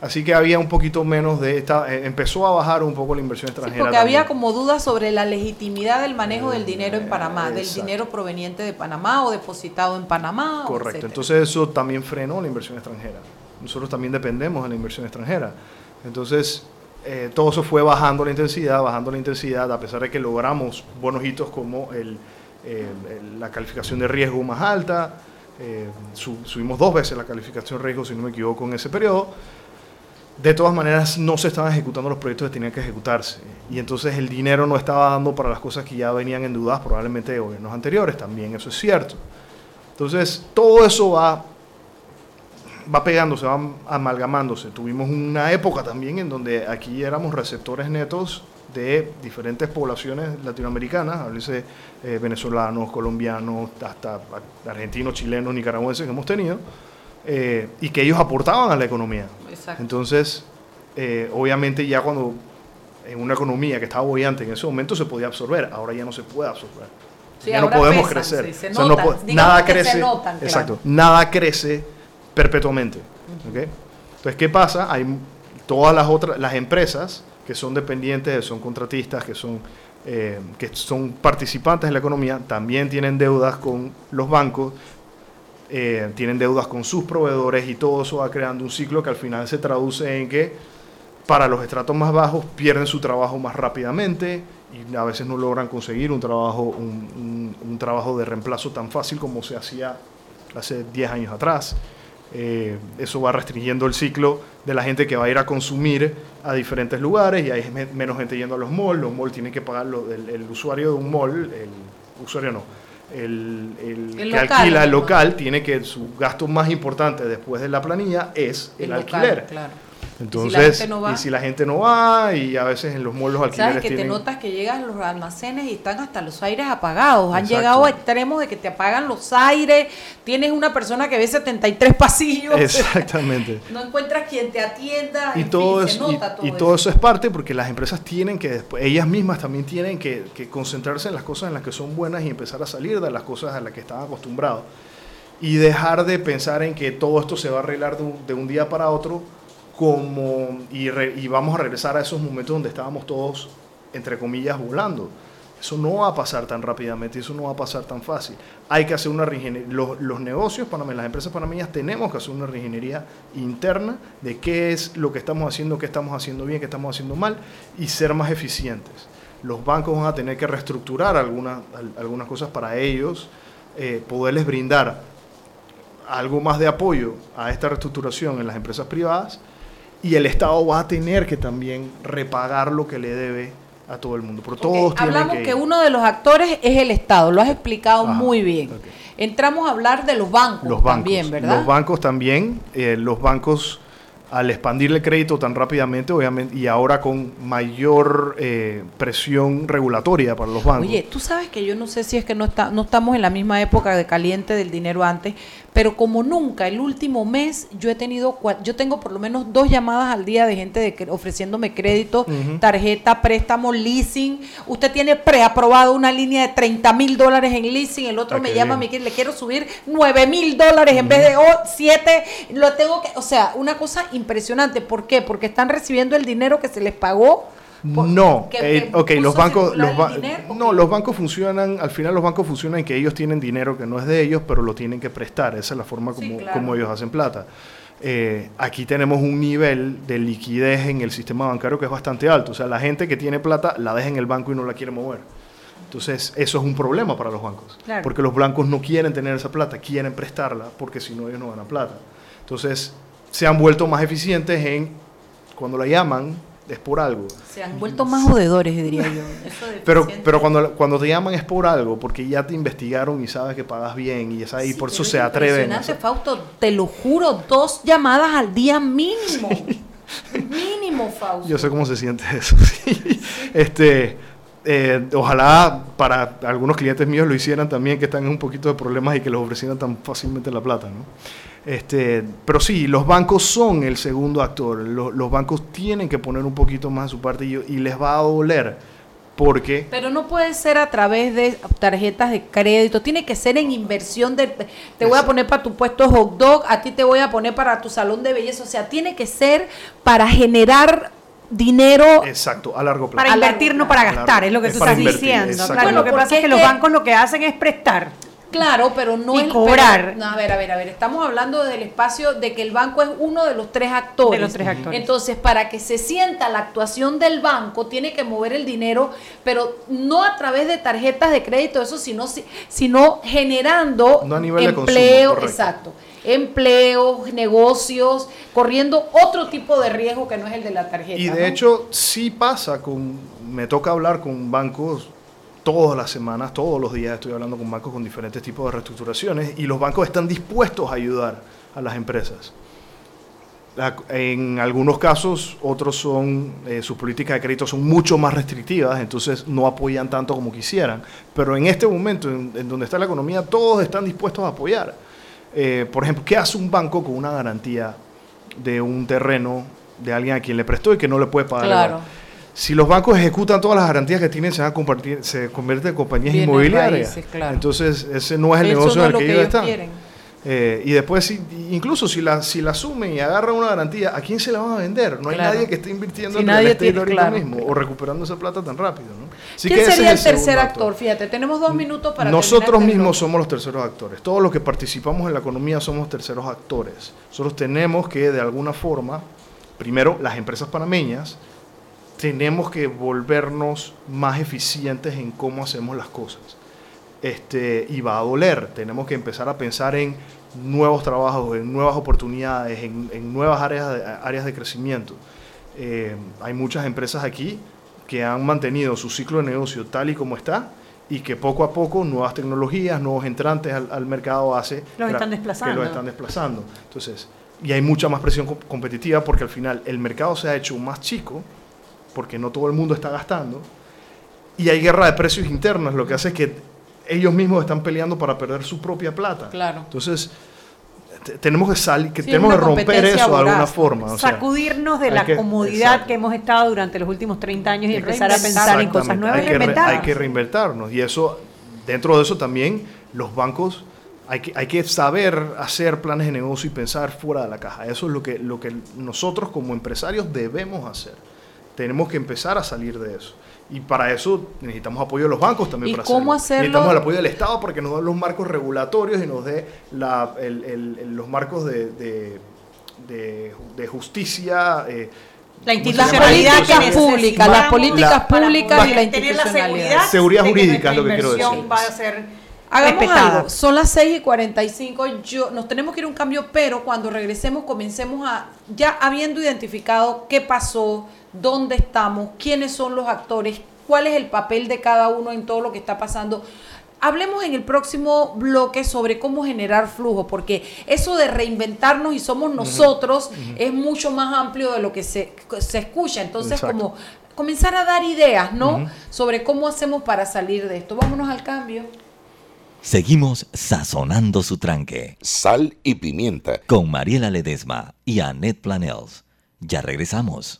Así que había un poquito menos de esta, eh, empezó a bajar un poco la inversión extranjera. porque había como dudas sobre la legitimidad del manejo del dinero en Panamá, del dinero proveniente de Panamá o depositado en Panamá. Correcto, entonces eso también frenó la inversión extranjera. Nosotros también dependemos de la inversión extranjera. Entonces, eh, todo eso fue bajando la intensidad, bajando la intensidad, a pesar de que logramos buenos hitos como el, la calificación de riesgo más alta, eh, subimos dos veces la calificación de riesgo, si no me equivoco, en ese periodo. de todas maneras no se estaban ejecutando los proyectos que tenían que ejecutarse. Y entonces el dinero no estaba dando para las cosas que ya venían endeudadas probablemente de gobiernos anteriores, también eso es cierto. Entonces todo eso va, va pegándose, va amalgamándose. Tuvimos una época también en donde aquí éramos receptores netos de diferentes poblaciones latinoamericanas, háblese eh, venezolanos, colombianos, hasta argentinos, chilenos, nicaragüenses que hemos tenido, eh, y que ellos aportaban a la economía. Entonces, eh, obviamente ya cuando en una economía que estaba bollante en ese momento se podía absorber, ahora ya no se puede absorber. ya no podemos crecer. nada crece. exacto. Nada crece perpetuamente. Entonces, ¿qué pasa? Hay todas las otras, las empresas que son dependientes, son contratistas, que son, eh, que son participantes en la economía, también tienen deudas con los bancos, eh, tienen deudas con sus proveedores y todo eso va creando un ciclo que al final se traduce en que para los estratos más bajos pierden su trabajo más rápidamente y a veces no logran conseguir un trabajo, un, trabajo de reemplazo tan fácil como se hacía hace 10 años atrás. Eh, eso va restringiendo el ciclo de la gente que va a ir a consumir a diferentes lugares y hay menos gente yendo a los malls. Los malls tienen que pagar, el, el usuario de un mall, el usuario no, el, el, que alquila el local tiene que su gasto más importante después de la planilla es el, alquiler. Entonces, ¿Y si, la gente no va, y a veces en los malls los alquileres ¿Sabes que te notas que llegan los almacenes y están hasta los aires apagados? Han llegado a extremos de que te apagan los aires, tienes una persona que ve 73 pasillos. Exactamente. no encuentras quien te atienda. Y, todo, eso, y, todo, eso. es parte porque las empresas tienen que, después, ellas mismas también tienen que, concentrarse en las cosas en las que son buenas y empezar a salir de las cosas a las que están acostumbrados. Y dejar de pensar en que todo esto se va a arreglar de un día para otro como, y, vamos a regresar a esos momentos donde estábamos todos, entre comillas, volando. Eso no va a pasar tan rápidamente, eso no va a pasar tan fácil. Hay que hacer una reingeniería. Los, negocios panameños, las empresas panameñas, tenemos que hacer una reingeniería interna de qué es lo que estamos haciendo, qué estamos haciendo bien, qué estamos haciendo mal y ser más eficientes. Los bancos van a tener que reestructurar algunas, algunas cosas para ellos, eh, poderles brindar algo más de apoyo a esta reestructuración en las empresas privadas y el Estado va a tener que también repagar lo que le debe a todo el mundo. Pero todos Hablamos que, uno de los actores es el Estado, lo has explicado muy bien. Entramos a hablar de los bancos, los bancos también, ¿verdad? Los bancos también, eh, los bancos al expandir el crédito tan rápidamente, obviamente, y ahora con mayor eh, presión regulatoria para los bancos. Oye, tú sabes que yo no sé si es que no, está, no estamos en la misma época de caliente del dinero antes, pero como nunca, el último mes yo he tenido, yo tengo por lo menos dos llamadas al día de gente de, ofreciéndome crédito, tarjeta, préstamo, leasing. Usted tiene preaprobado una línea de 30 mil dólares en leasing, el otro ah, me llama, me le quiero subir 9 mil dólares en vez de 7, lo tengo que, o sea, una cosa impresionante. ¿Por qué? Porque están recibiendo el dinero que se les pagó no, eh, ok, los bancos, los no, los bancos funcionan, al final los bancos funcionan en que ellos tienen dinero que no es de ellos, pero lo tienen que prestar, esa es la forma como, como ellos hacen plata. Eh, aquí tenemos un nivel de liquidez en el sistema bancario que es bastante alto, o sea, la gente que tiene plata la deja en el banco y no la quiere mover. Entonces, eso es un problema para los bancos, porque los bancos no quieren tener esa plata, quieren prestarla, porque si no ellos no ganan plata. Entonces, se han vuelto más eficientes en, cuando la llaman, es por algo. Se han vuelto más jodedores, diría yo. pero pero cuando, cuando te llaman es por algo, porque ya te investigaron y sabes que pagas bien y, esa, y por eso se atreven. Fausto, te lo juro, dos llamadas al día mínimo. mínimo, Fausto. Yo sé cómo se siente eso. este, eh, ojalá para algunos clientes míos lo hicieran también, que están en un poquito de problemas y que les ofrecieran tan fácilmente la plata, ¿no? Este, pero sí, los bancos son el segundo actor. Los, bancos tienen que poner un poquito más de su parte y, y, les va a doler. Porque... Pero no puede ser a través de tarjetas de crédito, tiene que ser en inversión de... Te voy a poner para tu puesto hot dog, a ti te voy a poner para tu salón de belleza, o sea, tiene que ser para generar dinero exacto a largo plazo. Para invertir no para gastar es lo que tú estás diciendo. claro, lo que pasa es que los bancos lo que hacen es prestar Claro, pero no es cobrar. a ver, a ver, a ver. Estamos hablando del espacio de que el banco es uno de los tres actores. De los tres actores. Entonces, para que se sienta la actuación del banco, tiene que mover el dinero, pero no a través de tarjetas de crédito, eso, sino, sino generando no a nivel empleo. De exacto. empleos, negocios, corriendo otro tipo de riesgo que no es el de la tarjeta. Y de ¿no? hecho, sí pasa con. Me toca hablar con bancos todas las semanas, todos los días estoy hablando con bancos con diferentes tipos de reestructuraciones y los bancos están dispuestos a ayudar a las empresas. En algunos casos, otros son, eh, sus políticas de crédito son mucho más restrictivas, entonces no apoyan tanto como quisieran. Pero en este momento, en, donde está la economía, todos están dispuestos a apoyar. Eh, por ejemplo, ¿qué hace un banco con una garantía de un terreno de alguien a quien le prestó y que no le puede pagar? Claro. Si los bancos ejecutan todas las garantías que tienen, se van a compartir, se convierten en compañías inmobiliarias. raíces, claro. Entonces, ese no es el Eso negocio no en el que que ellos están. Eh, y después, si, incluso si la, si la asumen y agarran una garantía, ¿a quién se la van a vender? No hay nadie que esté invirtiendo Si en nadie real estate tiene- ahorita claro. mismo o recuperando esa plata tan rápido. ¿no? Así ¿Quién que sería el tercer actor? Fíjate, tenemos dos minutos para Nosotros este mismos somos los terceros actores. Todos los que participamos en la economía somos terceros actores. Nosotros tenemos que, de alguna forma, primero, las empresas panameñas, tenemos que volvernos más eficientes en cómo hacemos las cosas. Este, y va a doler. Tenemos que empezar a pensar en nuevos trabajos, en nuevas oportunidades, en, en nuevas áreas de, áreas de crecimiento. Eh, hay muchas empresas aquí que han mantenido su ciclo de negocio tal y como está y que poco a poco nuevas tecnologías, nuevos entrantes al, al mercado hace Los que- están desplazando. Que los están desplazando. Entonces, y hay mucha más presión co- competitiva porque al final el mercado se ha hecho más chico porque no todo el mundo está gastando y hay guerra de precios internos, lo que hace que ellos mismos están peleando para perder su propia plata. Claro. Entonces, te- tenemos que salir, que Sí, tenemos que romper eso de alguna voraz. forma. o sea, Sacudirnos de hay la que- comodidad exacto. que hemos estado durante los últimos 30 años y Y empezar a pensar en cosas nuevas hay y que, re- hay que reinventarnos. Y eso, dentro de eso también, los bancos, hay que, hay que saber hacer planes de negocio y pensar fuera de la caja. Eso es lo que, lo que nosotros como empresarios debemos hacer. Tenemos que empezar a salir de eso. Y para eso necesitamos apoyo de los bancos también. ¿Y para cómo hacerlo. hacerlo? Necesitamos el apoyo del Estado para que nos den los marcos regulatorios y nos dé la- el- el- el- los marcos de, de- de- de justicia. eh, La ¿cómo se Las políticas públicas, las políticas La- públicas y la tener la institucionalidad. seguridad, Seguridad jurídica es lo que quiero decir. va a ser Hagamos respetada. algo, son las 6 y 45, yo, nos tenemos que ir a un cambio, pero cuando regresemos comencemos a, ya habiendo identificado qué pasó, dónde estamos, quiénes son los actores, cuál es el papel de cada uno en todo lo que está pasando. Hablemos en el próximo bloque sobre cómo generar flujo, porque eso de reinventarnos y somos nosotros es mucho más amplio de lo que se, se escucha. Entonces, Exacto. como comenzar a dar ideas, ¿no? Sobre cómo hacemos para salir de esto. Vámonos al cambio. Seguimos sazonando su tranque. Sal y pimienta. Con Mariela Ledesma y Annette Planels. Ya regresamos.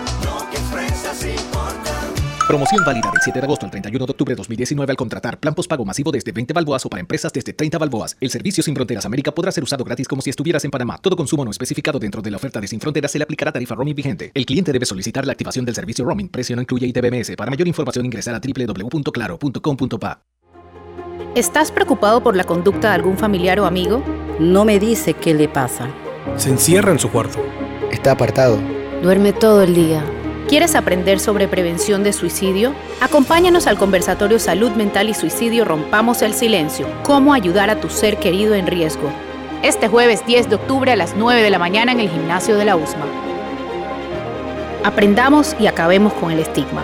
Promoción válida del 7 de agosto al 31 de octubre de 2019 al contratar plan postpago masivo desde 20 balboas o para empresas desde 30 balboas. El servicio Sin Fronteras América podrá ser usado gratis como si estuvieras en Panamá. Todo consumo no especificado dentro de la oferta de Sin Fronteras se le aplicará tarifa roaming vigente. El cliente debe solicitar la activación del servicio roaming. Precio no incluye ITBMS. Para mayor información ingresar a www.claro.com.pa. ¿Estás preocupado por la conducta de algún familiar o amigo? No me dice qué le pasa. Se encierra en su cuarto. Está apartado. Duerme todo el día. ¿Quieres aprender sobre prevención de suicidio? Acompáñanos al conversatorio Salud Mental y Suicidio Rompamos el Silencio. Cómo ayudar a tu ser querido en riesgo. Este jueves 10 de octubre a las 9 de la mañana en el gimnasio de la USMA. Aprendamos y acabemos con el estigma.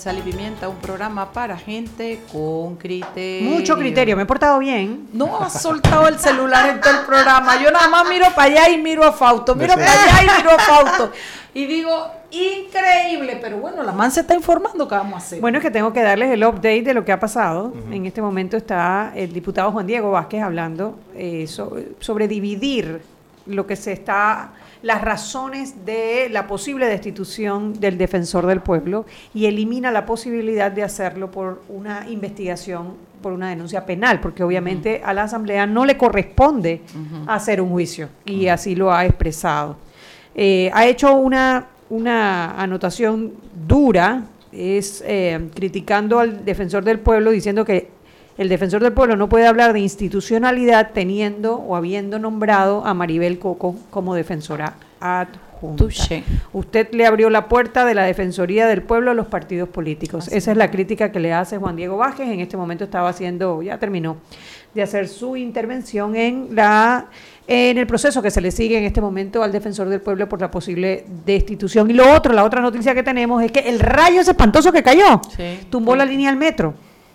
Sal y Pimienta, un programa para gente con criterio. Mucho criterio, me he portado bien. No has soltado el celular en todo el programa. Yo nada más miro para allá y miro a Fausto. Miro para allá y miro a Fausto. Y digo, increíble, pero bueno, la man se está informando qué vamos a hacer. Bueno, es que tengo que darles el update de lo que ha pasado. En este momento está el diputado Juan Diego Vázquez hablando eh, sobre, sobre dividir lo que se está las razones de la posible destitución del defensor del pueblo y elimina la posibilidad de hacerlo por una investigación, por una denuncia penal, porque obviamente a la Asamblea no le corresponde hacer un juicio y así lo ha expresado. Eh, ha hecho una, una anotación dura, es eh, criticando al defensor del pueblo, diciendo que el defensor del pueblo no puede hablar de institucionalidad teniendo o habiendo nombrado a Maribel Coco como defensora adjunta. Usted le abrió la puerta de la Defensoría del Pueblo a los partidos políticos. Esa es la crítica que le hace Juan Diego Vázquez. En este momento estaba haciendo, ya terminó, de hacer su intervención en la en el proceso que se le sigue en este momento al defensor del pueblo por la posible destitución. Y lo otro, la otra noticia que tenemos es que el rayo ese espantoso que cayó tumbó la línea del metro.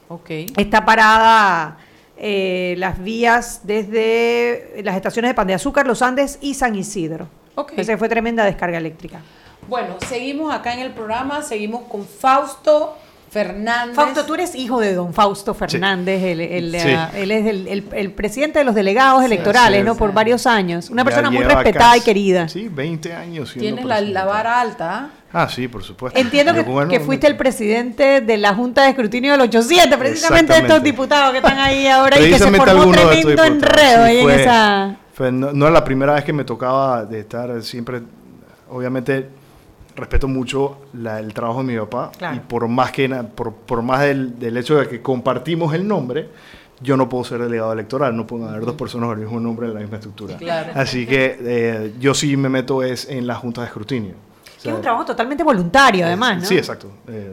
Okay. Está parada eh, las vías desde las estaciones de Pan de Azúcar, Los Andes y San Isidro. Okay. Esa fue tremenda descarga eléctrica. Bueno, seguimos acá en el programa, seguimos con Fausto Fernández. Fausto, tú eres hijo de don Fausto Fernández, Sí. uh, él es el, el- el presidente de los delegados Sí, electorales, ¿no? Por varios años. Una Ya persona muy respetada casi- y querida. Sí, 20 años. Tienes la, la vara alta. ¿ah? Ah, sí, por supuesto. Entiendo que, fuiste el presidente de la Junta de Escrutinio del 87, precisamente de estos diputados que están ahí ahora y que se formó estos tremendo enredo Sí, ahí en esa... fue- no, no es la primera vez que me tocaba de estar siempre, obviamente respeto mucho la- el trabajo de mi papá Claro. y por más que por, por más del, del hecho de que compartimos el nombre, yo no puedo ser delegado electoral, no pueden haber dos personas con el mismo nombre en la misma estructura. Claro. Así que eh, yo sí me meto es en la junta de escrutinio. Que es un trabajo totalmente voluntario, además, ¿no? Sí, exacto. Eh,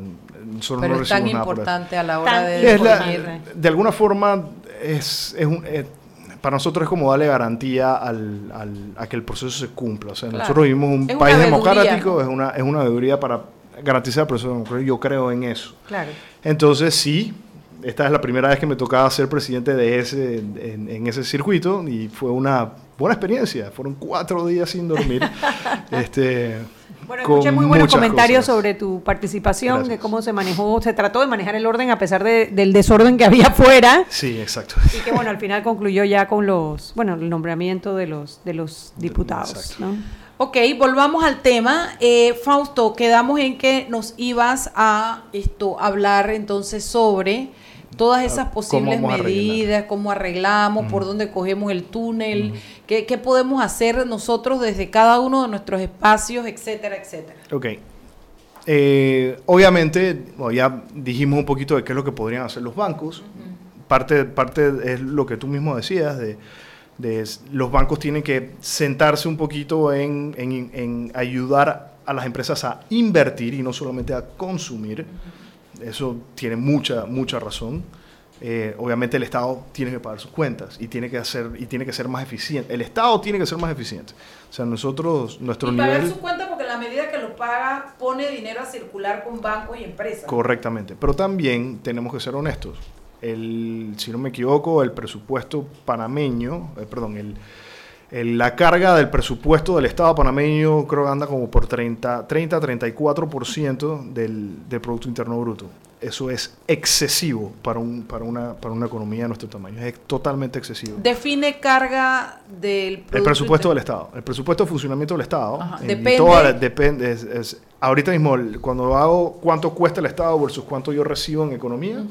nosotros Pero no es tan importante a la hora Tan de Es la- definir. de alguna forma es, es un, eh, para nosotros es como darle garantía al, al- a que el proceso se cumpla. O sea, Claro. nosotros vivimos un Es país veeduría, democrático, es una es una debería para garantizar el proceso democrático. Yo creo en eso. Claro. Entonces sí, esta es la primera vez que me tocaba ser presidente de ese en, en ese circuito y fue una buena experiencia. Fueron cuatro días sin dormir. este, Bueno, con escuché muy buenos comentarios cosas. sobre tu participación, Gracias. de cómo se manejó, se trató de manejar el orden a pesar de- del desorden que había afuera. Sí, exacto. Y que bueno, al final concluyó ya con los, bueno, el nombramiento de los, de los diputados, ¿no? Ok, volvamos al tema. Eh, Fausto, quedamos en que nos ibas a esto hablar entonces sobre todas esas posibles arreglar? medidas, cómo arreglamos, por dónde cogemos el túnel, qué, qué podemos hacer nosotros desde cada uno de nuestros espacios, etcétera, etcétera. Ok. Eh, obviamente, bueno, ya dijimos un poquito de qué es lo que podrían hacer los bancos. parte, parte es lo que tú mismo decías, de, de los bancos tienen que sentarse un poquito en, en- en ayudar a las empresas a invertir y no solamente a consumir. Eso tiene mucha, mucha razón. Eh, obviamente el Estado tiene que pagar sus cuentas y tiene que hacer y tiene que ser más eficiente. El Estado tiene que ser más eficiente. O sea, nosotros, nuestro y pagar nivel... su cuenta porque la medida que lo paga pone dinero a circular con bancos y empresas. Correctamente. Pero también tenemos que ser honestos. El, si no me equivoco, el presupuesto panameño, eh, perdón, el, la carga del presupuesto del Estado panameño creo que anda como por 30, 30 34% del, del Producto Interno Bruto. Eso es excesivo para, un, para, una, para una economía de nuestro tamaño. Es totalmente excesivo. Define carga del El presupuesto del Estado. El presupuesto de funcionamiento del Estado. Depende. depende es, ahorita mismo, cuando hago cuánto cuesta el Estado versus cuánto yo recibo en economía,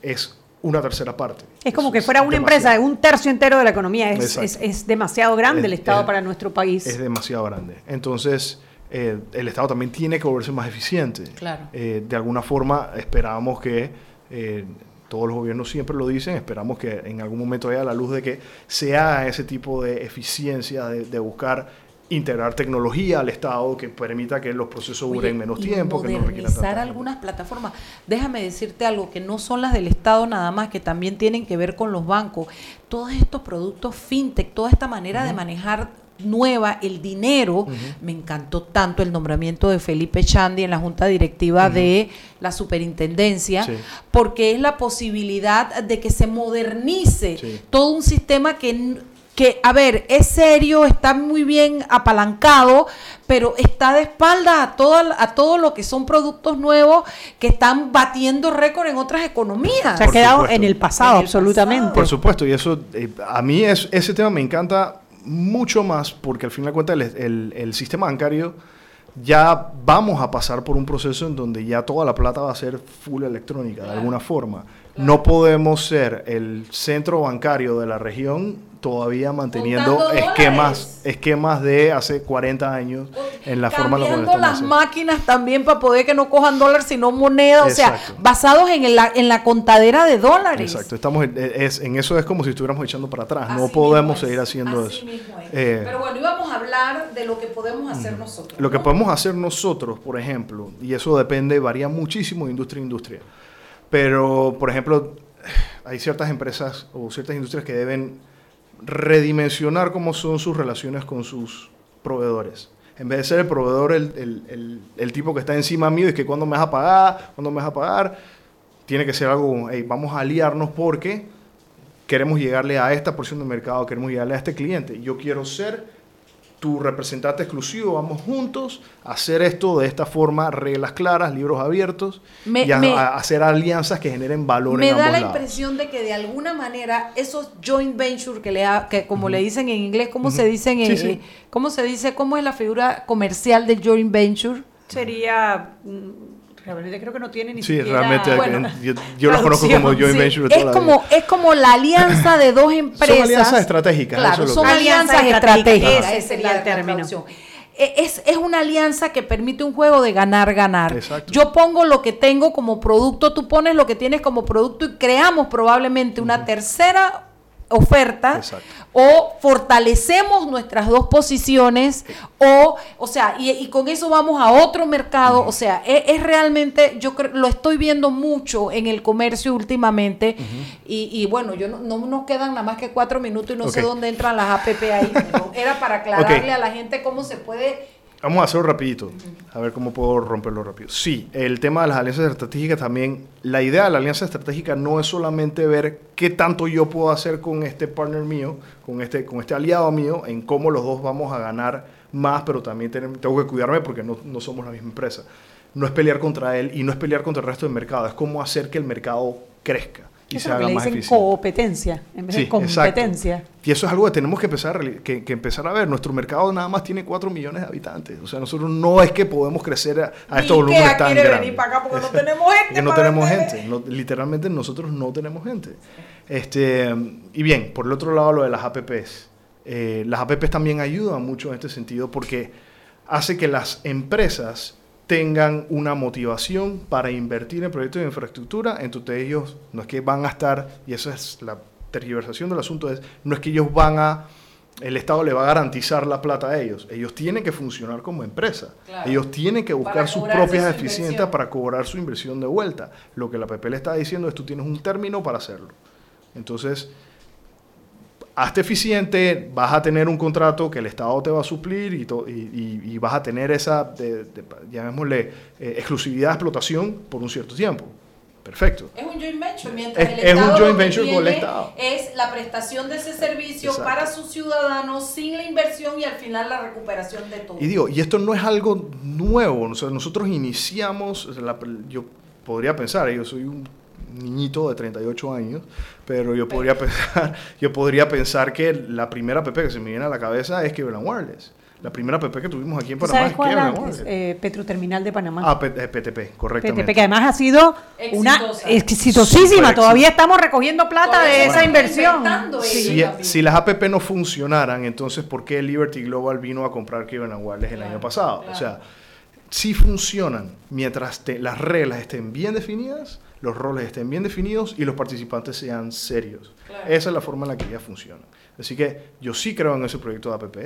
es una tercera parte. Es como que fuera una empresa de un tercio entero de la economía. Es, es, demasiado grande el Estado para nuestro país. Es demasiado grande. Entonces, eh, el Estado también tiene que volverse más eficiente. Claro. Eh, de alguna forma, esperamos que, eh, todos los gobiernos siempre lo dicen, esperamos que en algún momento haya la luz de que se haga ese tipo de eficiencia, de, de buscar integrar tecnología al Estado que permita que los procesos duren menos tiempo, que no requieran algunas plataformas. Déjame decirte algo que no son las del Estado nada más, que también tienen que ver con los bancos. Todos estos productos fintech, toda esta manera de manejar nueva, el dinero, me encantó tanto el nombramiento de Felipe Chandi en la junta directiva de la superintendencia, porque es la posibilidad de que se modernice todo un sistema que que, a ver, es serio, está muy bien apalancado, pero está de espalda a todo, a todo lo que son productos nuevos que están batiendo récord en otras economías. Se ha quedado en el pasado, absolutamente. Por supuesto, y eso, eh, a mí es, ese tema me encanta mucho más porque al fin de cuentas el, el, sistema bancario ya vamos a pasar por un proceso en donde ya toda la plata va a ser full electrónica de alguna forma. No podemos ser el centro bancario de la región todavía manteniendo esquemas, esquemas de hace 40 años en la forma en la las máquinas también para poder que no cojan dólares sino moneda, o sea, basados en la, en la contadera de dólares. Exacto, estamos en, es, en eso es como si estuviéramos echando para atrás, no podemos seguir haciendo eso. Eh, Pero bueno, íbamos a hablar de lo que podemos hacer nosotros. Lo que podemos hacer nosotros, por ejemplo, y eso depende, varía muchísimo de industria a industria. Pero, por ejemplo, hay ciertas empresas o ciertas industrias que deben redimensionar cómo son sus relaciones con sus proveedores. En vez de ser el proveedor el, el, tipo que está encima mío y que cuando me vas a pagar, cuando me vas a pagar, tiene que ser algo, hey, vamos a aliarnos porque queremos llegarle a esta porción del mercado, queremos llegarle a este cliente. Yo quiero ser tu representante exclusivo, vamos juntos a hacer esto de esta forma, reglas claras, libros abiertos, y a, hacer alianzas que generen valor me en da la impresión de que de alguna manera esos joint venture que le que como le dicen en inglés, ¿cómo se dicen en, cómo se dice, cómo es la figura comercial del joint venture? Sería mm, Realmente creo que no tiene ni sí, siquiera... realmente yo, lo conozco como joint venture. es, como, es como la alianza de dos empresas. Son alianzas estratégicas. Claro, son alianzas estratégicas. Ese sería el término. E, es, es, una alianza que permite un juego de ganar-ganar. Yo pongo lo que tengo como producto, tú pones lo que tienes como producto y creamos probablemente una tercera oferta o fortalecemos nuestras dos posiciones o o sea y, con eso vamos a otro mercado. O sea e, es, realmente yo lo estoy viendo mucho en el comercio últimamente. Y, bueno yo no, no, nos quedan nada más que cuatro minutos y no sé dónde entran las app ahí era para aclararle a la gente cómo se puede Vamos a hacerlo rapidito, a ver cómo puedo romperlo rápido. Sí, el tema de las alianzas estratégicas también, la idea de la alianza estratégica no es solamente ver qué tanto yo puedo hacer con este partner mío, con este, con este aliado mío, en cómo los dos vamos a ganar más, pero también tengo que cuidarme porque no, no somos la misma empresa. No es pelear contra él y no es pelear contra el resto del mercado, es cómo hacer que el mercado crezca y se haga más eficiente. competencia en vez de competencia. Y eso es algo que tenemos que empezar, que, empezar a ver. Nuestro mercado nada más tiene 4 millones de habitantes. O sea, nosotros no es que podemos crecer a, estos volúmenes tan grandes. venir para acá porque no tenemos gente. que no tenemos gente. literalmente nosotros no tenemos gente. Este, y bien, por el otro lado, lo de las APPs. Eh, las APPs también ayudan mucho en este sentido porque hace que las empresas tengan una motivación para invertir en proyectos de infraestructura, entonces ellos no es que van a estar, y esa es la tergiversación del asunto, es, no es que ellos van a, el Estado le va a garantizar la plata a ellos, ellos tienen que funcionar como empresa, ellos tienen que buscar sus propias eficiencias para cobrar su inversión de vuelta. Lo que la PP le está diciendo es tú tienes un término para hacerlo. Entonces, hazte eficiente, vas a tener un contrato que el Estado te va a suplir y, y, vas a tener esa, llamémosle, eh, exclusividad de explotación por un cierto tiempo. Perfecto. Es un joint venture, mientras Es- el es un Estado joint lo que venture con el Estado. es la prestación de ese servicio Exacto. para sus ciudadanos sin la inversión y al final la recuperación de todo. Y digo, y esto no es algo nuevo. o sea, nosotros iniciamos, la- yo podría pensar, yo soy un niñito de 38 años, pero yo podría pensar, yo podría pensar que la primera PP que se me viene a la cabeza es Cleveland Wireless. La primera PP que tuvimos aquí en ¿Tú Panamá ¿Sabes es cuál antes? Wireless. Eh, Petroterminal de Panamá. Ah, P- eh, PTP, correctamente. PTP, que además ha sido una Exitosa. exitosísima. Todavía estamos recogiendo plata de esa inversión. Si, si las APP no funcionaran, entonces ¿por qué Liberty Global vino a comprar Cleveland Wireless el año pasado? O sea, si funcionan mientras te- las reglas estén bien definidas, los roles estén bien definidos y los participantes sean serios. Esa es la forma en la que ya funciona. Así que yo sí creo en ese proyecto de APP.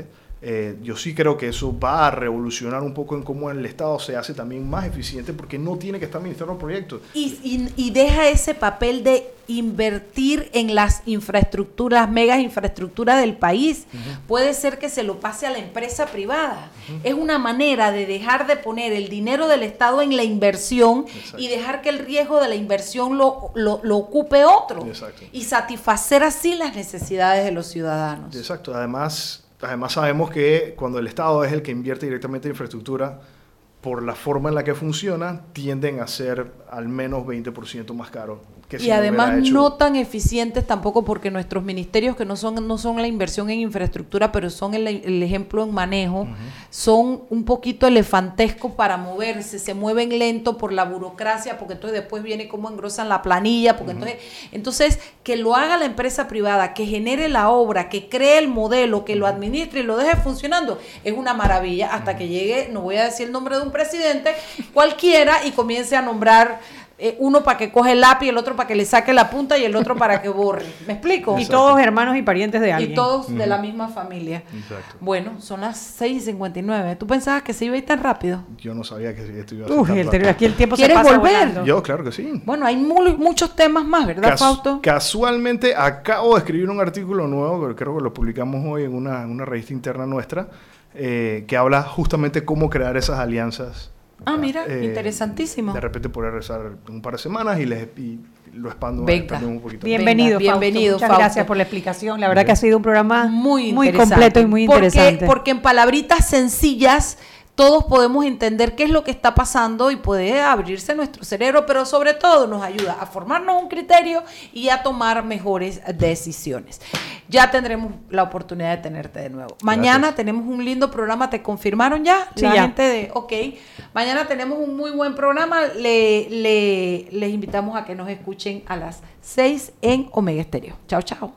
Eh, yo sí creo que eso va a revolucionar un poco en cómo el Estado se hace también más eficiente porque no tiene que estar administrando proyectos. Y, y- y deja ese papel de invertir en las infraestructuras, megas infraestructuras del país. Puede ser que se lo pase a la empresa privada. Es una manera de dejar de poner el dinero del Estado en la inversión y dejar que el riesgo de la inversión lo, lo- lo ocupe otro. Exacto. Y satisfacer así las necesidades de los ciudadanos. Exacto. Además, además sabemos que cuando el Estado es el que invierte directamente en infraestructura, por la forma en la que funciona, tienden a ser al menos 20% más caro. Que si y además hecho- no tan eficientes tampoco porque nuestros ministerios que no son no son la inversión en infraestructura pero son el, el ejemplo en manejo son un poquito elefantescos para moverse se mueven lento por la burocracia porque entonces después viene cómo engrosan la planilla porque entonces entonces que lo haga la empresa privada que genere la obra que cree el modelo que lo administre y lo deje funcionando es una maravilla. Hasta que llegue no voy a decir el nombre de un presidente cualquiera y comience a nombrar eh, uno para que coge el lápiz, el otro para que le saque la punta y el otro para que borre. ¿Me explico? Y todos hermanos y parientes de alguien. Y todos de la misma familia. Bueno, son las 6.59. ¿Tú pensabas que se iba a ir tan rápido? Yo no sabía que esto iba a ser Uy, tan el- rápido. aquí el tiempo se ¿Quieres pasa volver? volando. Yo, claro que sí. Bueno, hay mu- muchos temas más, ¿verdad, Cas- Fausto? Casualmente acabo de escribir un artículo nuevo, que creo que lo publicamos hoy en una, en una revista interna nuestra, eh, que habla justamente cómo crear esas alianzas. Ah, mira, Eh, interesantísimo. De repente poder regresar un par de semanas y, les, y lo expando un poquito. Bienvenido, Venga, Fausto. bienvenido, Muchas Fausto. gracias por la explicación. La verdad que ha sido un programa muy, muy completo y muy Porque- interesante. Porque en palabritas sencillas todos podemos entender qué es lo que está pasando y puede abrirse nuestro cerebro, pero sobre todo nos ayuda a formarnos un criterio y a tomar mejores decisiones. Ya tendremos la oportunidad de tenerte de nuevo. Mañana tenemos un lindo programa, ¿te confirmaron ya? Sí, la ya. gente de, ok, mañana tenemos un muy buen programa, le, le- les invitamos a que nos escuchen a las 6 en Omega Estéreo. Chao, chao.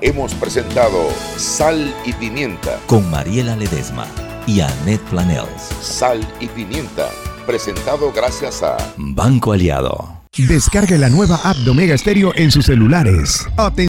Hemos presentado Sal y Pimienta. Con Mariela Ledesma y Annette Planels. Sal y Pimienta. Presentado gracias a Banco Aliado. Descargue la nueva app de Omega Stereo en sus celulares. Aten-